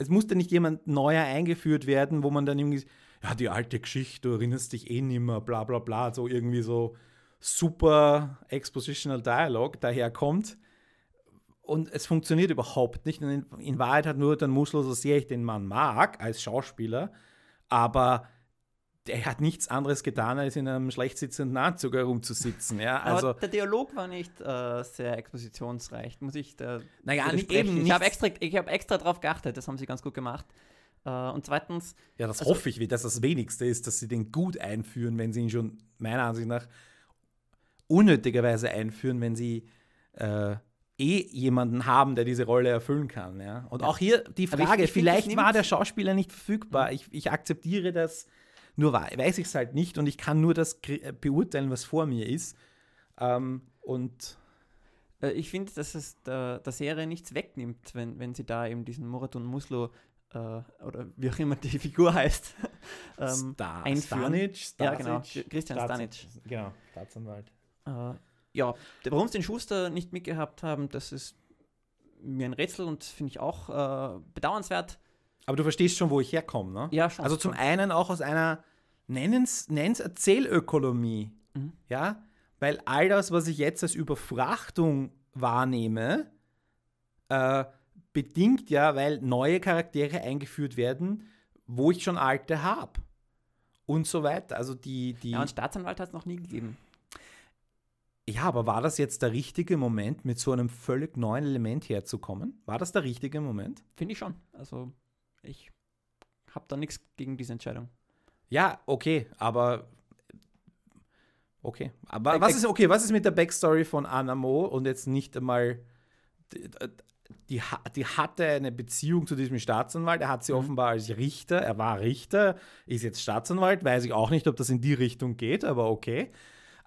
Es musste nicht jemand neuer eingeführt werden, wo man dann irgendwie, ja, die alte Geschichte, du erinnerst dich eh nimmer, bla bla bla, so irgendwie so super Expositional Dialog daherkommt. Und es funktioniert überhaupt nicht. In, in Wahrheit hat nur dann Musel, so sehr ich den Mann mag als Schauspieler, aber der hat nichts anderes getan, als in einem schlecht sitzenden Anzug herumzusitzen. Ja, also Aber der Dialog war nicht äh, sehr expositionsreich, muss ich da. Naja, nicht, eben Ich habe extra, hab extra darauf geachtet, das haben sie ganz gut gemacht. Äh, und zweitens. Ja, das also, hoffe ich, dass das Wenigste ist, dass sie den gut einführen, wenn sie ihn schon, meiner Ansicht nach, unnötigerweise einführen, wenn sie. Äh, eh jemanden haben, der diese Rolle erfüllen kann. Ja? Und ja. auch hier die Frage, ich, ich vielleicht war der Schauspieler nicht verfügbar. Ich, ich akzeptiere das nur weiß ich es halt nicht und ich kann nur das beurteilen, was vor mir ist. Ähm, und Äh, ich finde, dass es der, der Serie nichts wegnimmt, wenn, wenn sie da eben diesen Muratun Muslo äh, oder wie auch immer die (laughs) Figur heißt. (laughs) ähm, Star, einführen. Stanic, Stasic, ja, genau. Christian Stanic. Genau, Staatsanwalt. Äh, ja, warum sie den Schuster nicht mitgehabt haben, das ist mir ein Rätsel und finde ich auch äh, bedauernswert. Aber du verstehst schon, wo ich herkomme, ne? Ja, schon. Also zum einen auch aus einer, nennens, nennens Erzählökonomie, mhm. ja? Weil all das, was ich jetzt als Überfrachtung wahrnehme, äh, bedingt ja, weil neue Charaktere eingeführt werden, wo ich schon alte habe. Und so weiter. Also die, die ja, und Staatsanwalt hat es noch nie gegeben. Ja, aber war das jetzt der richtige Moment, mit so einem völlig neuen Element herzukommen? War das der richtige Moment? Finde ich schon. Also ich habe da nichts gegen diese Entscheidung. Ja, okay, aber okay. Aber was ist okay, was ist mit der Backstory von Anamo und jetzt nicht einmal die, die, die hatte eine Beziehung zu diesem Staatsanwalt, er hat sie mhm. offenbar als Richter, er war Richter, ist jetzt Staatsanwalt, weiß ich auch nicht, ob das in die Richtung geht, aber okay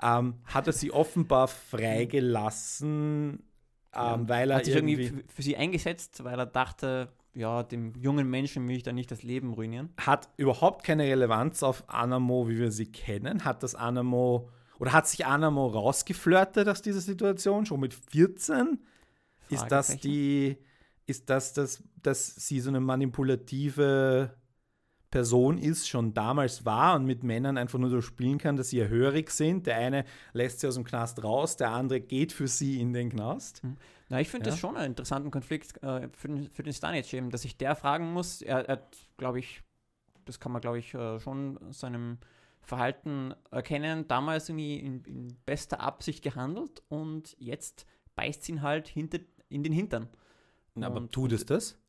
ähm, hat er sie offenbar freigelassen, ähm, weil er hat sich irgendwie, irgendwie für sie eingesetzt, weil er dachte, ja, dem jungen Menschen will ich da nicht das Leben ruinieren. Hat überhaupt keine Relevanz auf Anamo, wie wir sie kennen. Hat das Anamo oder hat sich Anamo rausgeflirtet aus dieser Situation schon mit 14? Ist das die, ist das, das, dass sie so eine manipulative Person ist, schon damals war und mit Männern einfach nur so spielen kann, dass sie ja hörig sind. Der eine lässt sie aus dem Knast raus, der andere geht für sie in den Knast. Hm. Na, ich finde ja. das schon einen interessanten Konflikt äh, für, den, für den Stanic eben, dass sich der fragen muss. Er, er glaube ich, das kann man, glaube ich, äh, schon seinem Verhalten erkennen, damals irgendwie in, in, bester Absicht gehandelt und jetzt beißt ihn halt hinter, in den Hintern. Na, aber tut es das?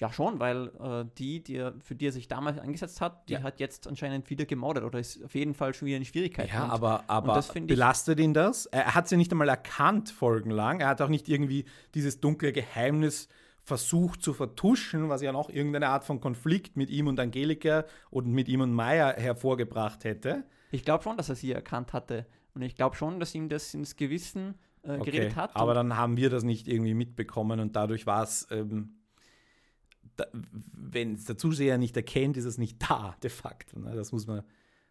Ja, schon, weil äh, die, die er, für die er sich damals eingesetzt hat, die ja. hat jetzt anscheinend wieder gemordet oder ist auf jeden Fall schon wieder in Schwierigkeiten. Ja, und, aber, aber belastet ihn das? Er hat sie nicht einmal erkannt folgenlang. Er hat auch nicht irgendwie dieses dunkle Geheimnis versucht zu vertuschen, was ja noch irgendeine Art von Konflikt mit ihm und Angelika und mit ihm und Maya hervorgebracht hätte. Ich glaube schon, dass er sie erkannt hatte. Und ich glaube schon, dass ihm das ins Gewissen äh, okay, geredet hat. Aber dann haben wir das nicht irgendwie mitbekommen und dadurch war es. Ähm, da, wenn es der Zuseher nicht erkennt, ist es nicht da, de facto. Ne? Das muss man,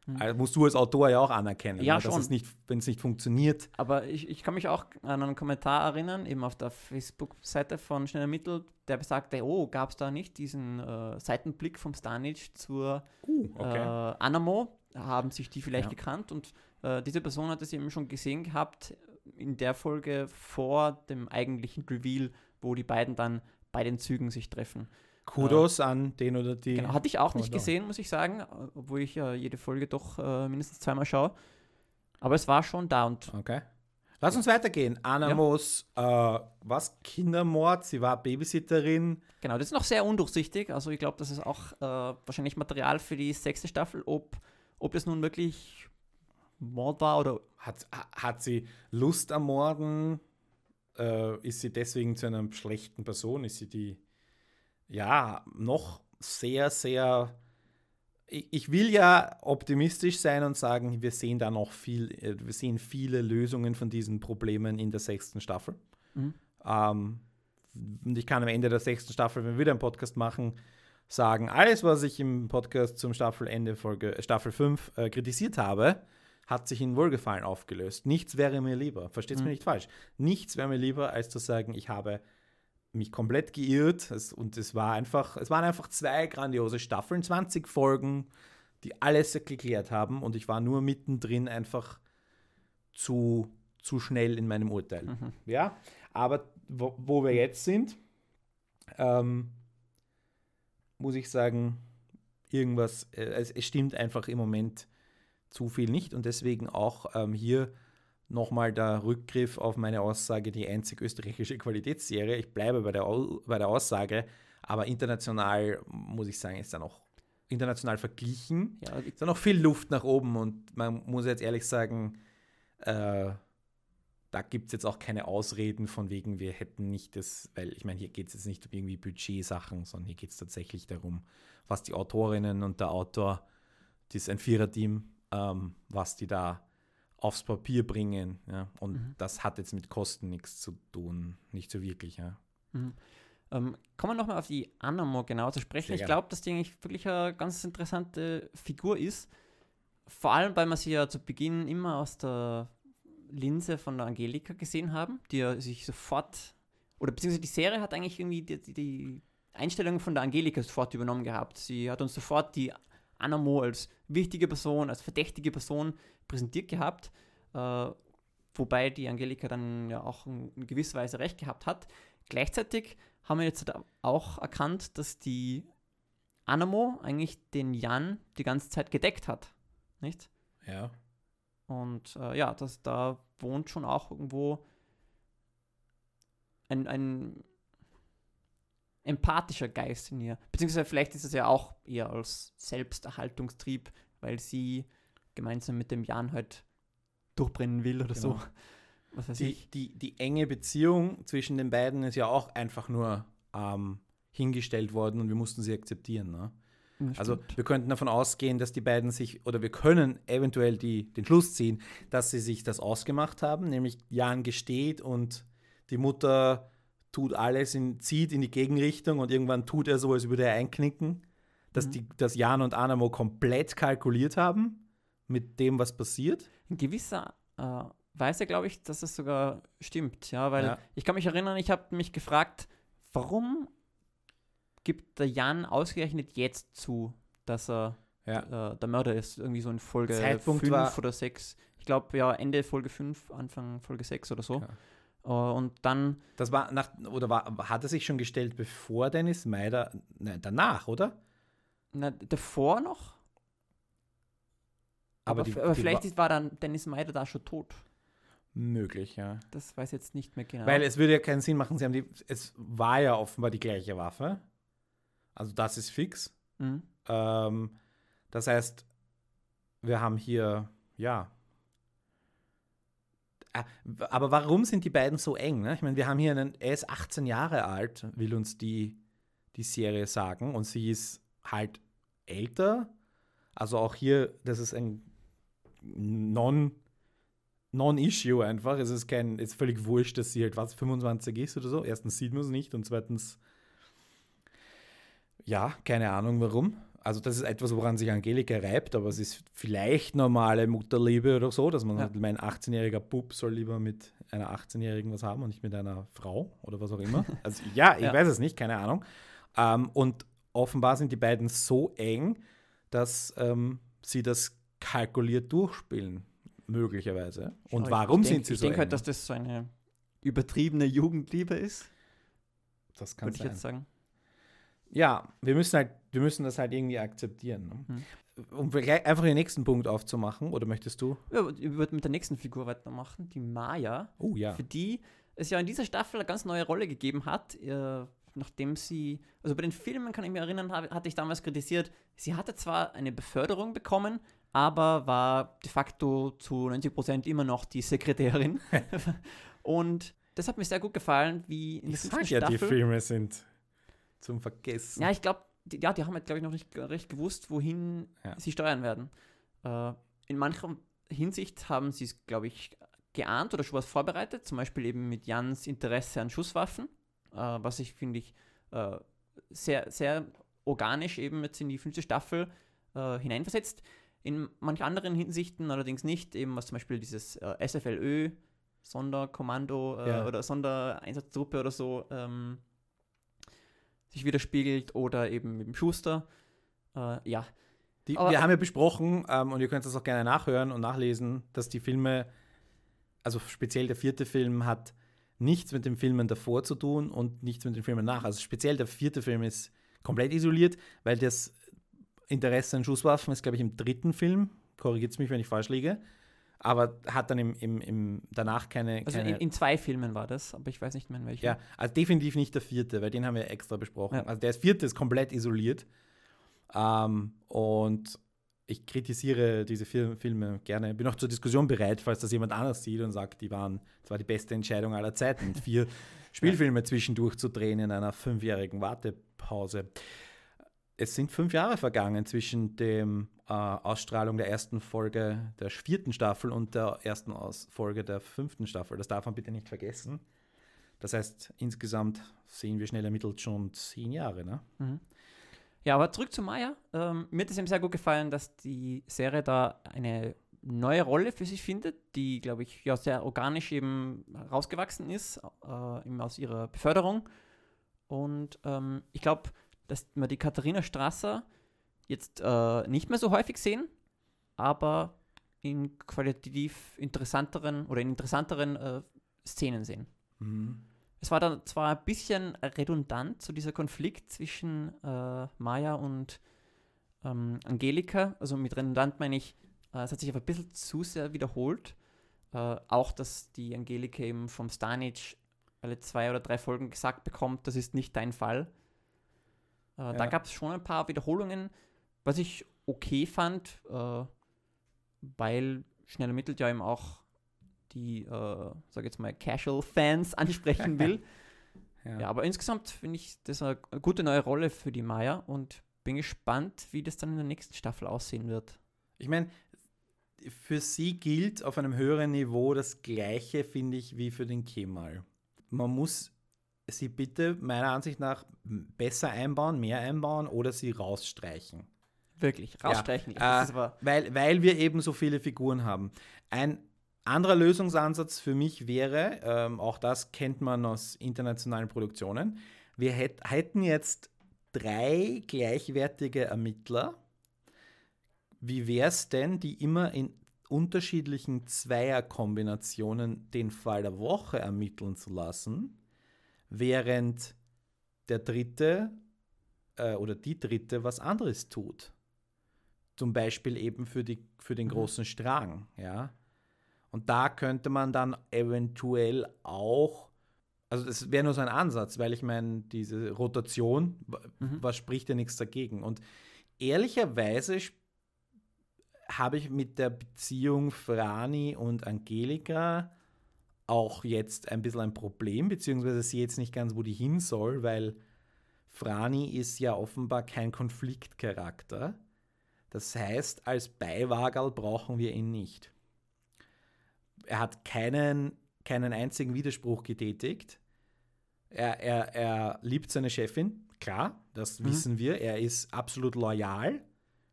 mhm. also musst du als Autor ja auch anerkennen, ja, ne? dass es nicht, wenn es nicht funktioniert. Aber ich, ich kann mich auch an einen Kommentar erinnern, eben auf der Facebook-Seite von Schneller Mittel, der besagte, oh, gab es da nicht diesen äh, Seitenblick vom Stanic zur uh, okay. äh, Anamo? Haben sich die vielleicht ja. gekannt? Und äh, diese Person hat es eben schon gesehen gehabt in der Folge vor dem eigentlichen Reveal, wo die beiden dann bei den Zügen sich treffen. Kudos äh, an den oder die. Genau, hatte ich auch nicht gesehen, muss ich sagen, obwohl ich äh, jede Folge doch äh, mindestens zweimal schaue. Aber es war schon da und. Okay. Lass uns weitergehen. Anna ja. Äh, was? Kindermord, sie war Babysitterin. Genau, das ist noch sehr undurchsichtig. Also ich glaube, das ist auch äh, wahrscheinlich Material für die sechste Staffel, ob, ob es nun wirklich Mord war oder. Hat, hat sie Lust am Morden? Äh, ist sie deswegen zu einer schlechten Person? Ist sie die ja, noch sehr, sehr. Ich will ja optimistisch sein und sagen, wir sehen da noch viel, äh, wir sehen viele Lösungen von diesen Problemen in der sechsten Staffel. Mhm. Ähm, und ich kann am Ende der sechsten Staffel, wenn wir wieder einen Podcast machen, sagen, alles, was ich im Podcast zum Staffelende Folge, äh, Staffel 5 äh, kritisiert habe, hat sich in Wohlgefallen aufgelöst. Nichts wäre mir lieber. Versteht es mhm. mir nicht falsch. Nichts wäre mir lieber, als zu sagen, ich habe mich komplett geirrt. Es, und es war einfach, es waren einfach zwei grandiose Staffeln, 20 Folgen, die alles geklärt haben. Und ich war nur mittendrin einfach zu, zu schnell in meinem Urteil. Mhm. Ja, aber wo, wo, wir jetzt sind, ähm, muss ich sagen, irgendwas, äh, es, es, stimmt einfach im Moment zu viel nicht. Und deswegen auch ähm, hier nochmal der Rückgriff auf meine Aussage, die einzig österreichische Qualitätsserie. Ich bleibe bei der, bei der Aussage, aber international muss ich sagen, ist da noch international verglichen. Ja, ist da noch viel Luft nach oben und man muss jetzt ehrlich sagen, äh, da gibt es jetzt auch keine Ausreden von wegen, wir hätten nicht das, weil ich meine, hier geht es jetzt nicht um irgendwie Budgetsachen, sondern hier geht es tatsächlich darum, was die Autorinnen und der Autor, das ist ein Viererteam, ähm, was die da aufs Papier bringen. Ja? Und Mhm. das hat jetzt mit Kosten nichts zu tun, nicht so wirklich. Ja? Mhm. Ähm, kommen wir nochmal auf die Anamo genau zu sprechen. Ich glaube, dass die eigentlich wirklich eine ganz interessante Figur ist. Vor allem, weil wir sie ja zu Beginn immer aus der Linse von der Angelika gesehen haben, die ja sich sofort, oder beziehungsweise die Serie hat eigentlich irgendwie die, die, die Einstellung von der Angelika sofort übernommen gehabt. Sie hat uns sofort die Anamo als wichtige Person, als verdächtige Person präsentiert gehabt, äh, wobei die Angelika dann ja auch in, gewisser Weise recht gehabt hat. Gleichzeitig haben wir jetzt auch erkannt, dass die Anamo eigentlich den Jan die ganze Zeit gedeckt hat. Nicht? ja. Und äh, ja, das, da wohnt schon auch irgendwo ein, ein empathischer Geist in ihr. Beziehungsweise vielleicht ist es ja auch eher als Selbsterhaltungstrieb, weil sie gemeinsam mit dem Jan halt durchbrennen will oder so. Genau. (laughs) Was weiß Die, ich. die, die enge Beziehung zwischen den beiden ist ja auch einfach nur ähm, hingestellt worden und wir mussten sie akzeptieren. Ne? Also wir könnten davon ausgehen, dass die beiden sich, oder wir können eventuell die, den Schluss ziehen, dass sie sich das ausgemacht haben, nämlich Jan gesteht und die Mutter tut alles, in, zieht in die Gegenrichtung und irgendwann tut er so, als würde er einknicken, dass, Mhm. die, dass Jan und Anamo komplett kalkuliert haben mit dem, was passiert. in gewisser äh, Weise glaube ich, dass es sogar stimmt, ja, weil Ja. ich kann mich erinnern, ich habe mich gefragt, warum gibt der Jan ausgerechnet jetzt zu, dass er Ja. äh, der Mörder ist, irgendwie so in Folge Zeitpunkt 5 war- oder 6. Ich glaube, ja, Ende Folge 5, Anfang Folge 6 oder so. Ja. Äh, und dann, Das war nach, oder war, hat er sich schon gestellt, bevor Dennis Meider, nein, danach, oder? na, davor noch, aber, die- f- aber die vielleicht war war dann Dennis Meider da schon tot. möglich, ja. Das weiß ich jetzt nicht mehr genau. Weil es würde ja keinen Sinn machen, sie haben die, es war ja offenbar die gleiche Waffe. Also das ist fix. Mhm. Ähm, das heißt, wir haben hier, ja. Ah, Aber warum sind die beiden so eng? Ne? Ich meine, wir haben hier einen, er ist 18 Jahre alt, will uns die, die Serie sagen, und sie ist halt älter. Also auch hier, das ist ein non Non-Issue einfach. Es ist kein, es ist völlig wurscht, dass sie halt was 25 ist oder so. Erstens sieht man es nicht und zweitens, ja, keine Ahnung warum. Also das ist etwas, woran sich Angelika reibt, aber es ist vielleicht normale Mutterliebe oder so, dass man Ja. sagt, mein 18-jähriger Bub soll lieber mit einer 18-Jährigen was haben und nicht mit einer Frau oder was auch immer. (laughs) Also ja, ich Ja. weiß es nicht, keine Ahnung. Ähm, und offenbar sind die beiden so eng, dass ähm, sie das kalkuliert durchspielen, möglicherweise. Und Schau, ich- warum ich denk, sind sie Ich so denke eng? halt, dass das so eine übertriebene Jugendliebe ist, das kann würde ich sein. jetzt sagen. Ja, wir müssen halt, wir müssen das halt irgendwie akzeptieren. Ne? Hm. Um einfach den nächsten Punkt aufzumachen, oder möchtest du? Ja, ich würde mit der nächsten Figur weitermachen, die Maya, Oh ja. für die es ja in dieser Staffel eine ganz neue Rolle gegeben hat, äh, nachdem sie, also bei den Filmen kann ich mich erinnern, habe, hatte ich damals kritisiert, sie hatte zwar eine Beförderung bekommen, aber war de facto zu 90 Prozent immer noch die Sekretärin. (laughs) Und das hat mir sehr gut gefallen, wie in der Ich fünften sag ja, die Staffel. Filme sind zum Vergessen. Ja, ich glaube, die, ja, die haben halt, glaube ich, noch nicht recht gewusst, wohin Ja. sie steuern werden. Äh, in mancher Hinsicht haben sie es, glaube ich, geahnt oder schon was vorbereitet, zum Beispiel eben mit Jans Interesse an Schusswaffen, äh, was ich, finde ich, äh, sehr, sehr organisch eben jetzt in die fünfte Staffel äh, hineinversetzt. In manch anderen Hinsichten allerdings nicht, eben was zum Beispiel dieses äh, SFLÖ, Sonderkommando äh, Ja. oder Sondereinsatztruppe oder so ähm, sich widerspiegelt oder eben mit dem Schuster. Äh, ja, Die, Aber- wir haben ja besprochen, ähm, und ihr könnt das auch gerne nachhören und nachlesen, dass die Filme, also speziell der vierte Film, hat nichts mit den Filmen davor zu tun und nichts mit den Filmen nach. Also speziell der vierte Film ist komplett isoliert, weil das Interesse an Schusswaffen ist, glaube ich, im dritten Film. Korrigiert mich, wenn ich falsch liege. Aber hat dann im, im, im danach keine. also keine in, in zwei Filmen war das, aber ich weiß nicht mehr in welchen. Ja, also definitiv nicht der vierte, weil den haben wir extra besprochen. Ja. Also der vierte ist komplett isoliert. Ähm, und ich kritisiere diese Fil Filme gerne. Bin auch zur Diskussion bereit, falls das jemand anders sieht und sagt, die waren, das war die beste Entscheidung aller Zeiten, vier (laughs) Spielfilme zwischendurch zu drehen in einer fünfjährigen Wartepause. Es sind fünf Jahre vergangen zwischen dem äh, Ausstrahlung der ersten Folge der vierten Staffel und der ersten Aus Folge der fünften Staffel. Das darf man bitte nicht vergessen. Das heißt, insgesamt sehen wir schnell ermittelt schon zehn Jahre. Ne? Mhm. Ja, aber zurück zu Maya. Ähm, mir hat es ihm sehr gut gefallen, dass die Serie da eine neue Rolle für sich findet, die, glaube ich, ja sehr organisch eben rausgewachsen ist, äh, eben aus ihrer Beförderung. Und ähm, ich glaube, dass wir die Katharina Strasser jetzt äh, nicht mehr so häufig sehen, aber in qualitativ interessanteren oder in interessanteren äh, Szenen sehen. Mhm. Es war dann zwar ein bisschen redundant, so dieser Konflikt zwischen äh, Maya und ähm, Angelika. Also mit redundant meine ich, äh, es hat sich aber ein bisschen zu sehr wiederholt. Äh, auch, dass die Angelika eben vom Stanic alle zwei oder drei Folgen gesagt bekommt, das ist nicht dein Fall. Äh, Ja. Da gab es schon ein paar Wiederholungen, was ich okay fand, äh, weil schnell ermittelt ja eben auch die, äh, sag jetzt mal, Casual-Fans (laughs) ansprechen will. Ja. Ja, aber insgesamt finde ich das eine gute neue Rolle für die Maya und bin gespannt, wie das dann in der nächsten Staffel aussehen wird. Ich meine, für sie gilt auf einem höheren Niveau das Gleiche, finde ich, wie für den Kemal. Man muss sie bitte meiner Ansicht nach besser einbauen, mehr einbauen oder sie rausstreichen. Wirklich, rausstreichen. Ja, äh, Weil, weil wir eben so viele Figuren haben. Ein anderer Lösungsansatz für mich wäre, ähm, auch das kennt man aus internationalen Produktionen, wir hätt, hätten jetzt drei gleichwertige Ermittler. Wie wäre es denn, die immer in unterschiedlichen Zweierkombinationen den Fall der Woche ermitteln zu lassen, während der dritte äh, oder die dritte was anderes tut? Zum Beispiel eben für, die, für den Mhm. großen Strang, ja. Und da könnte man dann eventuell auch, also das wäre nur so ein Ansatz, weil ich meine, diese Rotation, Mhm. was spricht ja nichts dagegen? Und ehrlicherweise habe ich mit der Beziehung Frani und Angelika auch jetzt ein bisschen ein Problem, beziehungsweise sehe jetzt nicht ganz, wo die hin soll, weil Frani ist ja offenbar kein Konfliktcharakter. Das heißt, als Beiwagerl brauchen wir ihn nicht. Er hat keinen, keinen einzigen Widerspruch getätigt. Er, er, er liebt seine Chefin, klar, das Mhm. wissen wir. Er ist absolut loyal.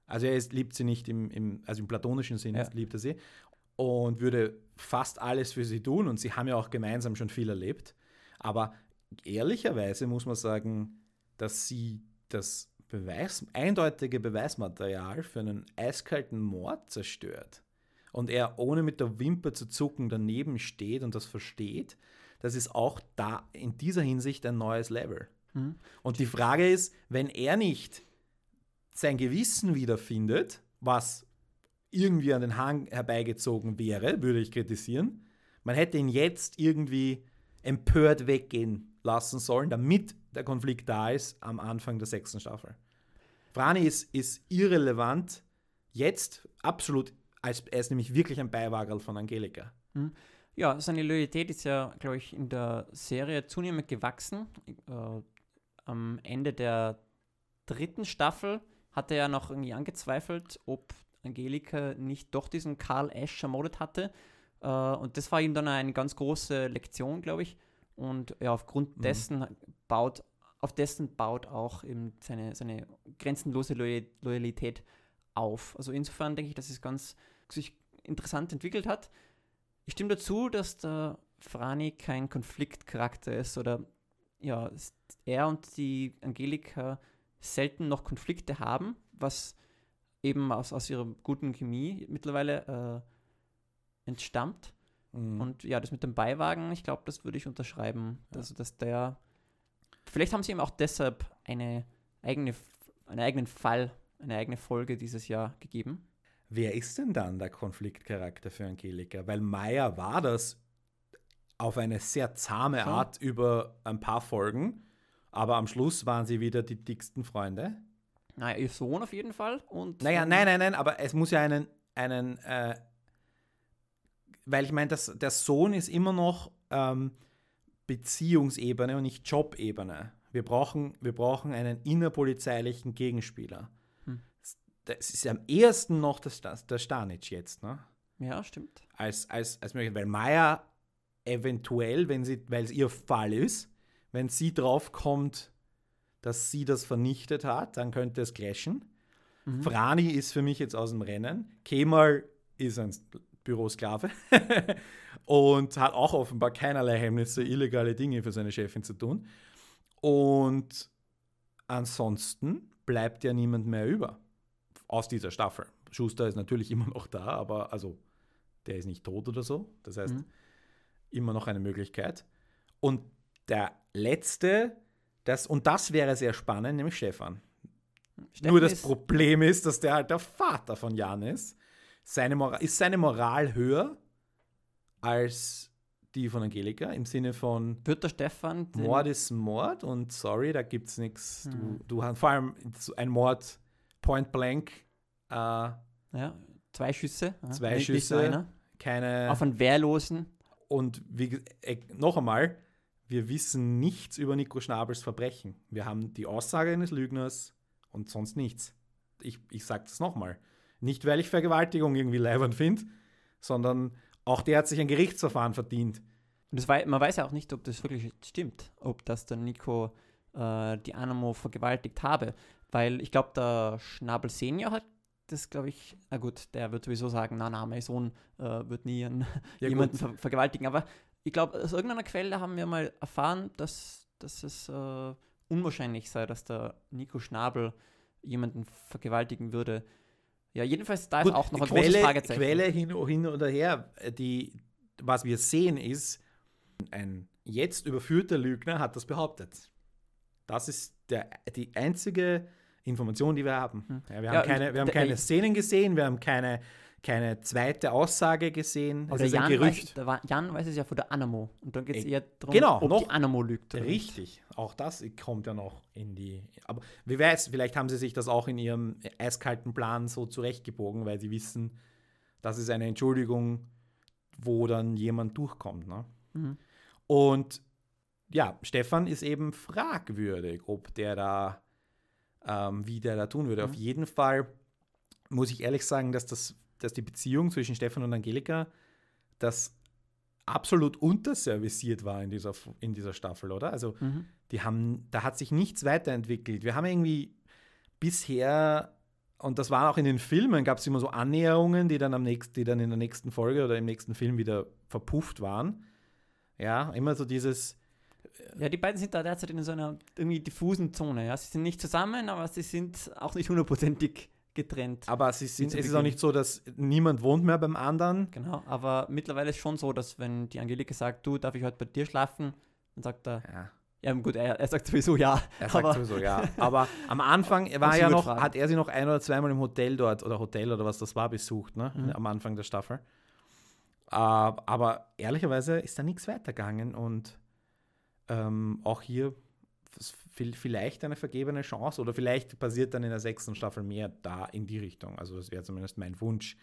Also er ist, liebt sie nicht im, im, also im platonischen Sinne, Ja. liebt er sie. Und würde fast alles für sie tun. Und sie haben ja auch gemeinsam schon viel erlebt. Aber ehrlicherweise muss man sagen, dass sie das Beweis, eindeutige Beweismaterial für einen eiskalten Mord zerstört und er ohne mit der Wimper zu zucken daneben steht und das versteht, das ist auch da in dieser Hinsicht ein neues Level. Mhm. Und die Frage ist, wenn er nicht sein Gewissen wiederfindet, was irgendwie an den Hang herbeigezogen wäre, würde ich kritisieren, man hätte ihn jetzt irgendwie empört weggehen lassen sollen, damit der Konflikt da ist am Anfang der sechsten Staffel. Frani ist, ist irrelevant, jetzt absolut, als, er ist nämlich wirklich ein Beiwagerl von Angelika. ja, seine Loyalität ist ja, glaube ich, in der Serie zunehmend gewachsen. Äh, am Ende der dritten Staffel hat er ja noch irgendwie angezweifelt, ob Angelika nicht doch diesen Karl Ash ermordet hatte. Äh, und das war ihm dann eine ganz große Lektion, glaube ich. Und ja, aufgrund Mhm. dessen baut, auf dessen baut auch eben seine, seine grenzenlose Loy Loyalität auf. Also insofern denke ich, dass es ganz sich interessant entwickelt hat. Ich stimme dazu, dass der Frani kein Konfliktcharakter ist oder ja, er und die Angelika selten noch Konflikte haben, was eben aus, aus ihrer guten Chemie mittlerweile äh, entstammt. Mhm. Und ja, das mit dem Beiwagen, ich glaube, das würde ich unterschreiben. Also, dass der. Vielleicht haben sie ihm auch deshalb eine eigene, einen eigenen Fall, eine eigene Folge dieses Jahr gegeben. Wer ist denn dann der Konfliktcharakter für Angelika? Weil Maya war das auf eine sehr zahme. Art über ein paar Folgen, aber am Schluss waren sie wieder die dicksten Freunde. Naja, ihr Sohn auf jeden Fall. Und, Naja, nein, nein, nein, aber es muss ja einen, einen äh, weil ich meine, der Sohn ist immer noch ähm, Beziehungsebene und nicht Jobebene. Wir brauchen, wir brauchen einen innerpolizeilichen Gegenspieler. Hm. das ist am ehesten noch das, das, der Stanic jetzt, ne? Ja, stimmt. Als, als, als möglich. Weil Maya eventuell, wenn sie, weil es ihr Fall ist, wenn sie draufkommt, dass sie das vernichtet hat, dann könnte es crashen. Mhm. Frani ist für mich jetzt aus dem Rennen. Kemal ist ein Bürosklave (laughs) und hat auch offenbar keinerlei Hemmnisse, illegale Dinge für seine Chefin zu tun. Und ansonsten bleibt ja niemand mehr über aus dieser Staffel. Schuster ist natürlich (laughs) immer noch da, aber also der ist nicht tot oder so. Das heißt, Mhm. immer noch eine Möglichkeit. Und der letzte, das, und das wäre sehr spannend, nämlich Stefan. Steffen Nur das Problem ist, dass der halt der Vater von Jan ist. Seine Moral, ist seine Moral höher als die von Angelika im Sinne von Wird der Stefan Mord ist Mord und sorry, da gibt es nichts. Hm. Du, du hast vor allem ein Mord point blank, äh, ja, zwei Schüsse. Zwei nicht- nicht Schüsse. einer. keine. Auf einen Wehrlosen. Und wie, äh, noch einmal, wir wissen nichts über Nico Schnabels Verbrechen. Wir haben die Aussage eines Lügners und sonst nichts. Ich, ich sage das nochmal. Nicht, weil ich Vergewaltigung irgendwie leibend finde, sondern auch der hat sich ein Gerichtsverfahren verdient. Wei man weiß ja auch nicht, ob das wirklich stimmt, ob das der Nico äh, die Anamo vergewaltigt habe. Weil ich glaube, der Schnabel Senior hat das, glaube ich, na gut, der wird sowieso sagen, na, na, mein Sohn äh, wird nie einen, Ja, (laughs) jemanden ver vergewaltigen. Aber ich glaube, aus irgendeiner Quelle haben wir mal erfahren, dass, dass es äh, unwahrscheinlich sei, dass der Nico Schnabel jemanden vergewaltigen würde. Ja, jedenfalls, da ist Gut, auch noch ein Quelle, großes Fragezeichen. Quelle hin, hin oder her. Die, was wir sehen ist, ein jetzt überführter Lügner hat das behauptet. Das ist der, die einzige Information, die wir haben. Hm. Ja, wir Ja, haben keine, wir haben keine Szenen gesehen, wir haben keine, keine zweite Aussage gesehen. Ein Jan weiß, Gerücht. war, Jan weiß es ja von der Anamo. Und dann geht es Äh, eher darum, genau, ob noch- die Anamo lügt. oder nicht. Richtig, auch das kommt ja noch in die. Aber wer weiß, vielleicht haben sie sich das auch in ihrem eiskalten Plan so zurechtgebogen, weil sie wissen, das ist eine Entschuldigung, wo dann jemand durchkommt. Ne? Mhm. Und ja, Stefan ist eben fragwürdig, ob der da, ähm, wie der da tun würde. Mhm. Auf jeden Fall muss ich ehrlich sagen, dass, das, dass die Beziehung zwischen Stefan und Angelika das absolut unterservisiert war in dieser, in dieser Staffel, oder? Also Mhm. die haben, da hat sich nichts weiterentwickelt. Wir haben irgendwie bisher, und das war auch in den Filmen, gab es immer so Annäherungen, die dann, am nächsten, die dann in der nächsten Folge oder im nächsten Film wieder verpufft waren. Ja, immer so dieses, Ja, die beiden sind da derzeit in so einer irgendwie diffusen Zone. Ja? Sie sind nicht zusammen, aber sie sind auch nicht hundertprozentig getrennt. aber sind, zu es ist auch nicht so, dass niemand wohnt mehr beim anderen. Genau, aber mittlerweile ist schon so, dass wenn die Angelika sagt, du, darf ich heute bei dir schlafen? Dann sagt er, Ja, ja gut, er, er sagt sowieso ja. er sagt aber, sowieso ja. Aber am Anfang (laughs) war ja noch, fragen. hat er sie noch ein oder zweimal im Hotel dort oder Hotel oder was das war besucht, ne? Mhm. Am Anfang der Staffel. Äh, aber ehrlicherweise ist da nichts weitergegangen und ähm, auch hier vielleicht eine vergebene Chance oder vielleicht passiert dann in der sechsten Staffel mehr da in die Richtung. Also das wäre zumindest mein Wunsch,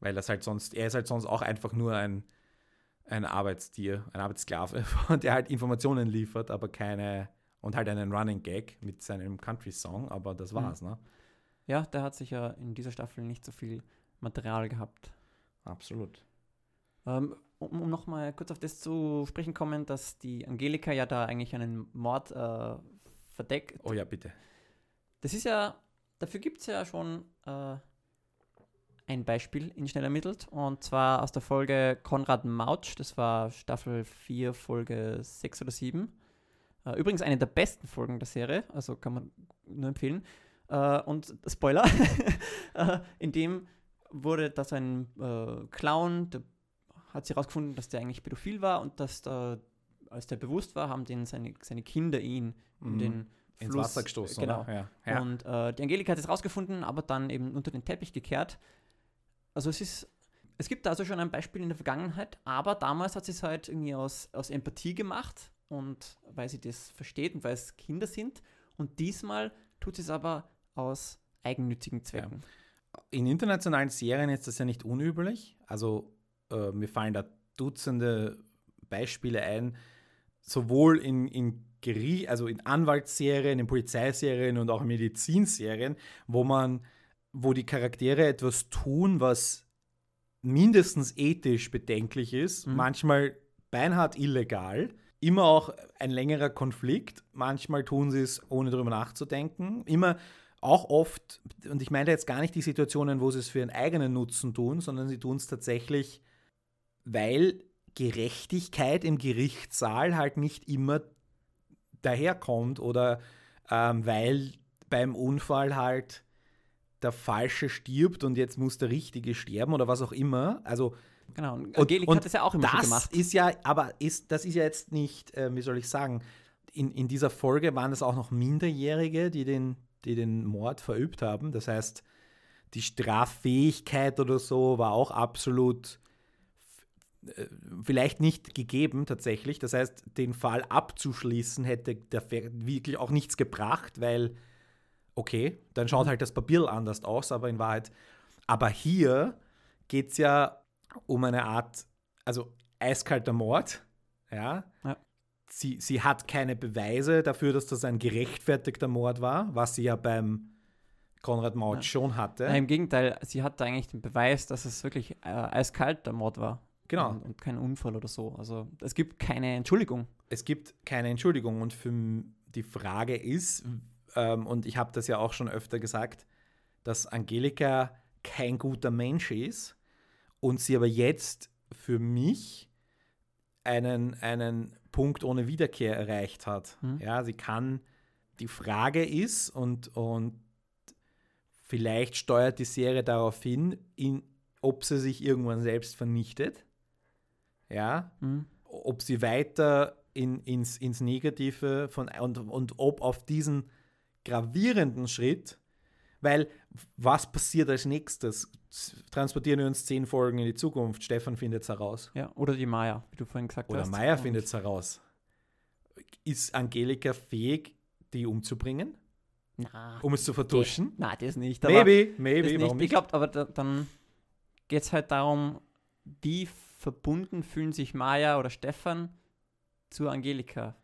weil das halt sonst, er ist halt sonst auch einfach nur ein, ein Arbeitstier, ein Arbeitssklave, (laughs) der halt Informationen liefert, aber keine und halt einen Running Gag mit seinem Country-Song, aber das Mhm. war's, ne? ja, der hat sicher in dieser Staffel nicht so viel Material gehabt. Absolut. Ähm, um, um nochmal kurz auf das zu sprechen kommen, dass die Angelika ja da eigentlich einen Mord äh, verdeckt. Oh ja, bitte. Das ist ja, dafür gibt es ja schon äh, ein Beispiel in Schnell ermittelt und zwar aus der Folge Konrad Mautsch, das war Staffel 4, Folge 6 oder 7. Äh, übrigens eine der besten Folgen der Serie, also kann man nur empfehlen. Äh, und Spoiler, (laughs) äh, in dem wurde das ein äh, Clown, der hat sie herausgefunden, dass der eigentlich pädophil war und dass da, als der bewusst war, haben den seine, seine Kinder ihn in Mhm. den Ins Fluss, Wasser gestoßen, Genau. Ja. ja. Und äh, die Angelika hat es rausgefunden, aber dann eben unter den Teppich gekehrt. Also es ist, es gibt also schon ein Beispiel in der Vergangenheit, aber damals hat sie es halt irgendwie aus, aus Empathie gemacht und weil sie das versteht und weil es Kinder sind. Und diesmal tut sie es aber aus eigennützigen Zwecken. in internationalen Serien ist das ja nicht unüblich. Also äh, mir fallen da Dutzende Beispiele ein, sowohl in, in Geri also in Anwaltsserien, in Polizeiserien und auch in Medizinserien, wo man, wo die Charaktere etwas tun, was mindestens ethisch bedenklich ist, Mhm. manchmal beinhart illegal, immer auch ein längerer Konflikt, manchmal tun sie es ohne drüber nachzudenken, immer auch oft, und ich meine jetzt gar nicht die Situationen, wo sie es für ihren eigenen Nutzen tun, sondern sie tun es tatsächlich, weil Gerechtigkeit im Gerichtssaal halt nicht immer daherkommt oder ähm, weil beim Unfall halt der Falsche stirbt und jetzt muss der Richtige sterben oder was auch immer. Also Genau. Und Angelika und hat das ja auch immer das gemacht. ist ja, aber ist, das ist ja jetzt nicht, äh, wie soll ich sagen, in, in dieser Folge waren es auch noch Minderjährige, die den, die den Mord verübt haben. Das heißt, die Straffähigkeit oder so war auch absolut vielleicht nicht gegeben tatsächlich. Das heißt, den Fall abzuschließen hätte der wirklich auch nichts gebracht, weil, okay, dann schaut halt das Papier anders aus, aber in Wahrheit. Aber hier geht es ja um eine Art, also eiskalter Mord, ja. Ja. Sie, sie hat keine Beweise dafür, dass das ein gerechtfertigter Mord war, was sie ja beim Konrad Maut Ja. schon hatte. Nein, Im Gegenteil, sie hatte eigentlich den Beweis, dass es wirklich äh, eiskalt der Mord war. Genau. Und, und kein Unfall oder so. Also es gibt keine Entschuldigung. es gibt keine Entschuldigung. Und für die Frage ist, ähm, und ich habe das ja auch schon öfter gesagt, dass Angelika kein guter Mensch ist und sie aber jetzt für mich einen, einen Punkt ohne Wiederkehr erreicht hat. Mhm. Ja, sie kann, die Frage ist, und, und vielleicht steuert die Serie darauf hin, in, ob sie sich irgendwann selbst vernichtet. Ja, Mhm. ob sie weiter in, ins, ins Negative von und, und ob auf diesen gravierenden Schritt, weil was passiert als nächstes? Transportieren wir uns zehn Folgen in die Zukunft, Stefan findet es heraus. Ja, oder die Maya, wie du vorhin gesagt Oder hast. Maya Und- findet es heraus. Ist Angelika fähig, die umzubringen, Na, um es zu vertuschen? na, das nicht. aber Maybe, das maybe, nicht. warum Ich glaube, aber da, dann geht es halt darum, wie verbunden fühlen sich Maya oder Stefan zu Angelika?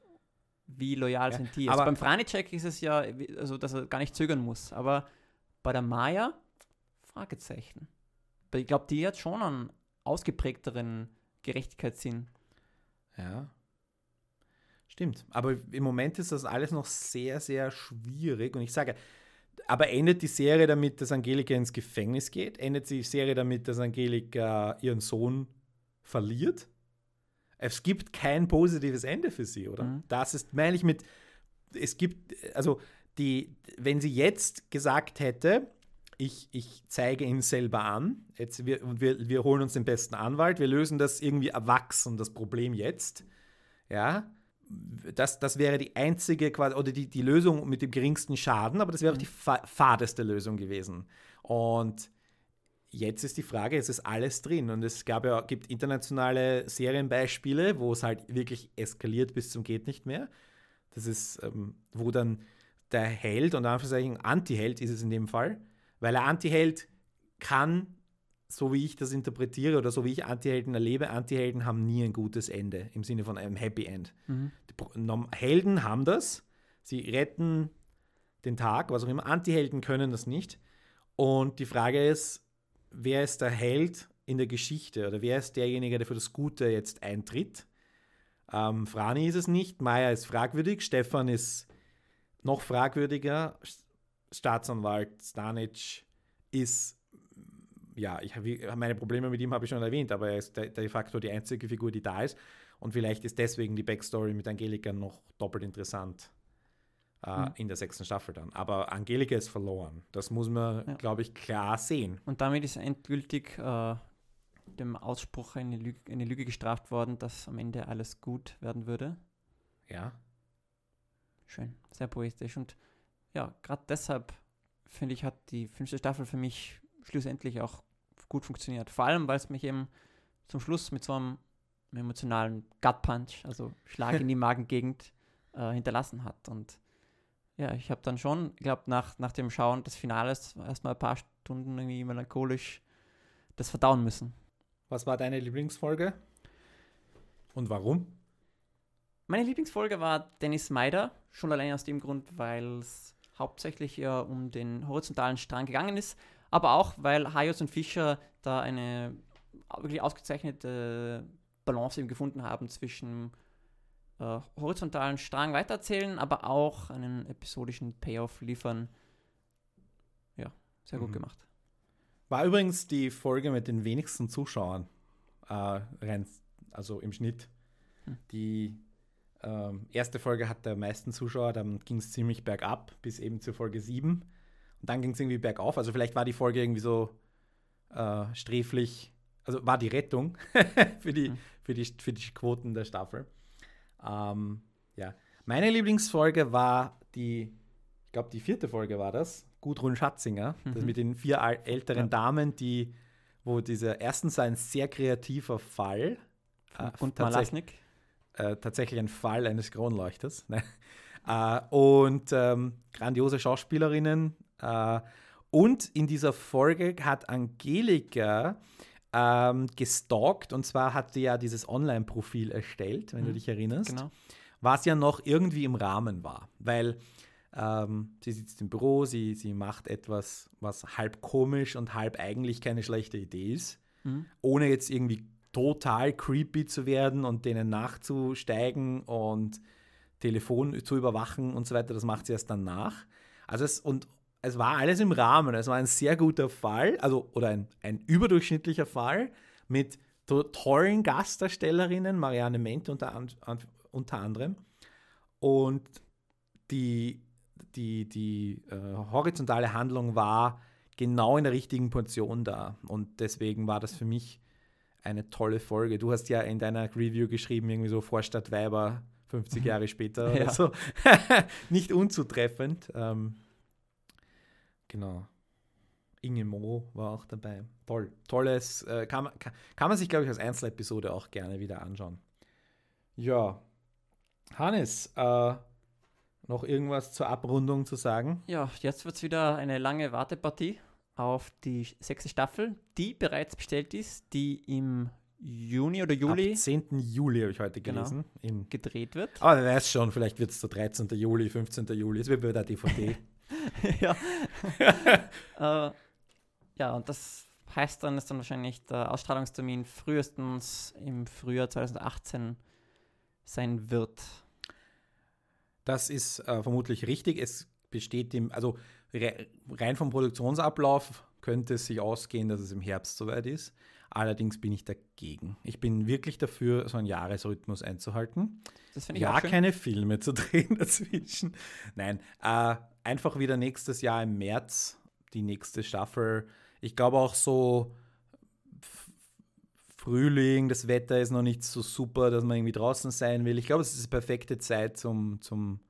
Wie loyal Ja, sind die? aber- Also beim Franicek ist es ja, also, dass er gar nicht zögern muss. Aber bei der Maya, Fragezeichen. Ich glaube, die hat schon einen ausgeprägteren Gerechtigkeitssinn. Ja. Stimmt. Aber im Moment ist das alles noch sehr, sehr schwierig. Und ich sage, aber endet die Serie damit, dass Angelika ins Gefängnis geht? Endet die Serie damit, dass Angelika ihren Sohn verliert? Es gibt kein positives Ende für sie, oder? Mhm. Das ist, meine ich mit, es gibt, also die, wenn sie jetzt gesagt hätte, ich, ich zeige ihn selber an, jetzt wir, und wir, wir holen uns den besten Anwalt, wir lösen das irgendwie erwachsen, das Problem jetzt, ja, das, das wäre die einzige quasi, oder die, die Lösung mit dem geringsten Schaden, aber das wäre auch die fa fadeste Lösung gewesen. Und jetzt ist die Frage, es ist alles drin und es gab ja, gibt internationale Serienbeispiele, wo es halt wirklich eskaliert bis zum geht nicht mehr. Das ist, ähm, wo dann der Held und Anführungszeichen Anti-Held ist es in dem Fall, weil er Anti-Held kann, so wie ich das interpretiere oder so wie ich Anti-Helden erlebe, Anti-Helden haben nie ein gutes Ende im Sinne von einem Happy End. Norm- Helden haben das, sie retten den Tag, was auch immer. Anti-Helden können das nicht. Und die Frage ist, wer ist der Held in der Geschichte oder wer ist derjenige, der für das Gute jetzt eintritt? Ähm, Frani ist es nicht, Maya ist fragwürdig, Stefan ist noch fragwürdiger, Staatsanwalt Stanic ist, ja, ich habe meine Probleme mit ihm habe ich schon erwähnt, aber er ist de, de facto die einzige Figur, die da ist. Und vielleicht ist deswegen die Backstory mit Angelika noch doppelt interessant äh, Hm. in der sechsten Staffel dann. Aber Angelika ist verloren. Das muss man, Ja. glaube ich, klar sehen. Und damit ist endgültig äh, dem Ausspruch eine Lüge, eine Lüge gestraft worden, dass am Ende alles gut werden würde. Ja. Schön, sehr poetisch. Und ja, gerade deshalb finde ich, hat die fünfte Staffel für mich schlussendlich auch gut funktioniert. Vor allem, weil es mich eben zum Schluss mit so einem emotionalen Gut-Punch, also Schlag in die (laughs) Magengegend, äh, hinterlassen hat. Und ja, ich habe dann schon, ich glaube, nach, nach dem Schauen des Finales erstmal ein paar Stunden irgendwie melancholisch das verdauen müssen. Was war deine Lieblingsfolge? Und warum? Meine Lieblingsfolge war Dennis Meider, schon allein aus dem Grund, weil es hauptsächlich ja um den horizontalen Strang gegangen ist, aber auch, weil Hayos und Fischer da eine wirklich ausgezeichnete Balance eben gefunden haben zwischen äh, horizontalen Strang weitererzählen, aber auch einen episodischen Payoff liefern. Ja, sehr gut Mhm. gemacht. War übrigens die Folge mit den wenigsten Zuschauern, äh, rein, also im Schnitt. Hm. Die ähm, erste Folge hatte am meisten Zuschauer, dann ging es ziemlich bergab, bis eben zur Folge 7. Und dann ging es irgendwie bergauf. Also vielleicht war die Folge irgendwie so äh, sträflich, also war die Rettung (laughs) für, die, Hm. für, die, für die Quoten der Staffel. Ähm, ja. Meine Lieblingsfolge war die, ich glaube, die vierte Folge war das, Gudrun Schatzinger, das Mhm. mit den vier älteren Ja. Damen, die, wo dieser erstens ein sehr kreativer Fall, äh, und tatsächlich, äh, tatsächlich ein Fall eines Kronleuchters. Ne? (laughs) Äh, und ähm, grandiose Schauspielerinnen. Äh, und in dieser Folge hat Angelika ähm, gestalkt und zwar hat sie ja dieses Online-Profil erstellt, wenn du Mhm, dich erinnerst Genau. was ja noch irgendwie im Rahmen war, weil ähm, sie sitzt im Büro, sie, sie macht etwas, was halb komisch und halb eigentlich keine schlechte Idee ist, Mhm. ohne jetzt irgendwie total creepy zu werden und denen nachzusteigen und Telefon zu überwachen und so weiter, das macht sie erst danach. Also es, und es war alles im Rahmen, es war ein sehr guter Fall, also oder ein, ein überdurchschnittlicher Fall mit to tollen Gastdarstellerinnen, Marianne Mente unter, an, unter anderem. Und die, die, die äh, horizontale Handlung war genau in der richtigen Portion da. Und deswegen war das für mich eine tolle Folge. Du hast ja in deiner Review geschrieben, irgendwie so Vorstadtweiber 50 Jahre später (laughs) Ja. so. (laughs) Nicht unzutreffend. Ähm, genau. Inge Mo war auch dabei. Toll. Tolles, äh, kann, man, kann, kann man sich, glaube ich, als Einzelepisode auch gerne wieder anschauen. Ja. Hannes, äh, noch irgendwas zur Abrundung zu sagen? Ja, jetzt wird es wieder eine lange Wartepartie auf die sechste Staffel, die bereits bestellt ist, die im Juni oder Juli Ab 10. Juli habe ich heute Genau. gelesen. Im, gedreht wird. aber wer weiß schon, vielleicht wird es der 13. Juli, 15. Juli. Es wird bei der DVD. (laughs) ja. (laughs) äh, ja, und das heißt dann, dass dann wahrscheinlich der Ausstrahlungstermin frühestens im Frühjahr 2018 sein wird. Das ist äh, vermutlich richtig. Es besteht im, also re, rein vom Produktionsablauf könnte es sich ausgehen, dass es im Herbst soweit ist. Allerdings bin ich dagegen. Ich bin wirklich dafür, so einen Jahresrhythmus einzuhalten. Das finde ich Ja, auch schön. keine Filme zu (laughs) drehen dazwischen. Nein, äh, einfach wieder nächstes Jahr im März die nächste Staffel. Ich glaube auch so Frühling, das Wetter ist noch nicht so super, dass man irgendwie draußen sein will. Ich glaube, es ist die perfekte Zeit zum, zum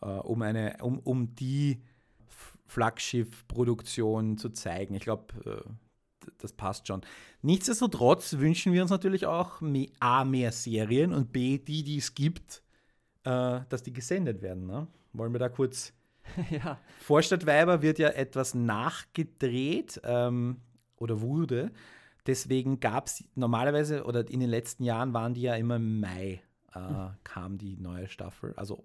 äh, um eine, um, um die Flaggschiff-Produktion zu zeigen. Ich glaube, äh, das passt schon. Nichtsdestotrotz wünschen wir uns natürlich auch me A, mehr Serien und B, die, die es gibt, äh, dass die gesendet werden. Ne? Wollen wir da kurz. (laughs) ja. Vorstadtweiber wird ja etwas nachgedreht ähm, oder wurde. Deswegen gab es normalerweise oder in den letzten Jahren waren die ja immer im Mai, äh, kam die neue Staffel. Also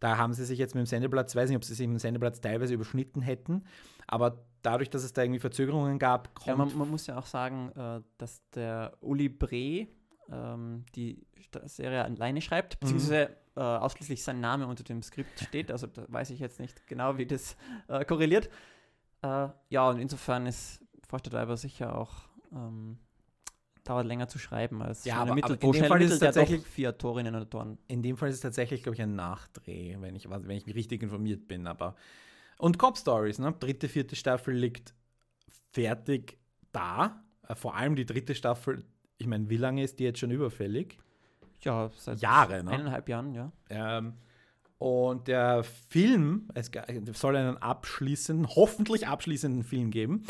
da haben sie sich jetzt mit dem Sendeplatz, weiß nicht, ob sie sich mit dem Sendeplatz teilweise überschnitten hätten, aber dadurch, dass es da irgendwie Verzögerungen gab, Ja, kommt man, man muss ja auch sagen, äh, dass der Uli Bre ähm, die Serie alleine schreibt, beziehungsweise äh, ausschließlich sein Name unter dem Skript steht. Also da weiß ich jetzt nicht genau, wie das äh, korreliert. Äh, ja, und insofern ist Vorstadtweiber sicher auch ähm, dauert länger zu schreiben als Ja, aber- Mittel, aber in dem Fall ist es ja tatsächlich- vier Autorinnen und Autoren. In dem Fall ist es tatsächlich, glaube ich, ein Nachdreh, wenn ich, wenn ich richtig informiert bin. Aber und Cop Stories, ne? dritte, vierte Staffel liegt fertig da. Äh, Vor allem die dritte Staffel. Ich meine, wie lange ist die jetzt schon überfällig? Ja, seit Jahre, ne? eineinhalb Jahren, ja. Ähm, und der Film, es soll einen abschließenden, hoffentlich abschließenden Film geben.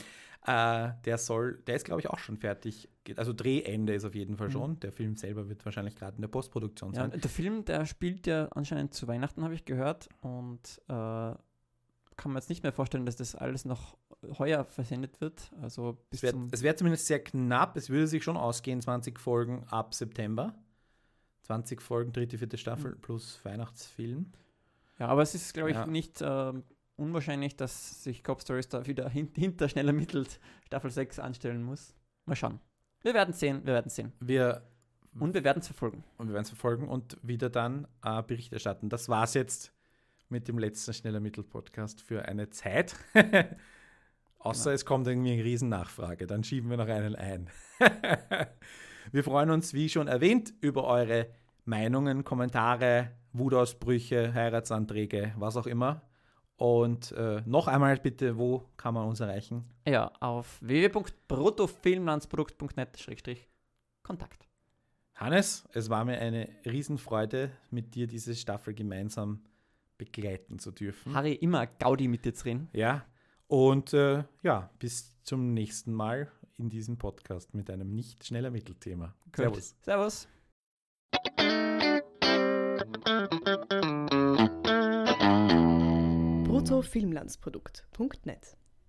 Äh, der soll, der ist glaube ich auch schon fertig. Also Drehende ist auf jeden Fall Mhm. schon. Der Film selber wird wahrscheinlich gerade in der Postproduktion sein. der Film, der spielt ja anscheinend zu Weihnachten, habe ich gehört. Und äh, kann man jetzt nicht mehr vorstellen, dass das alles noch heuer versendet wird. Also bis Es wäre wär zumindest sehr knapp. Es würde sich schon ausgehen, 20 Folgen ab September. 20 Folgen, dritte, vierte Staffel plus Weihnachtsfilm. Ja, aber es ist, glaube ich, Ja. nicht ähm, unwahrscheinlich, dass sich Cop Stories da wieder hin (laughs) hinter schneller mittelt Staffel 6 anstellen muss. Mal schauen. Wir werden sehen, wir werden sehen. Wir, Und wir werden es verfolgen. und wir werden es verfolgen und wieder dann äh, Bericht erstatten. Das war's jetzt mit dem letzten Schneller Mittel-Podcast für eine Zeit. (laughs) Außer Genau. es kommt irgendwie eine Riesennachfrage, dann schieben wir noch einen ein. (laughs) wir freuen uns, wie schon erwähnt, über eure Meinungen, Kommentare, Wutausbrüche, Heiratsanträge, was auch immer. Und äh, noch einmal bitte, wo kann man uns erreichen? Ja, auf www.bruttofilmlandsprodukt.net-kontakt. Hannes, es war mir eine Riesenfreude, mit dir diese Staffel gemeinsam begleiten zu dürfen. Harry, immer Gaudi mit dir drin. Ja, und äh, ja, bis zum nächsten Mal in diesem Podcast mit einem nicht schneller Mittelthema. Servus. Servus. bruttofilmlandsprodukt.net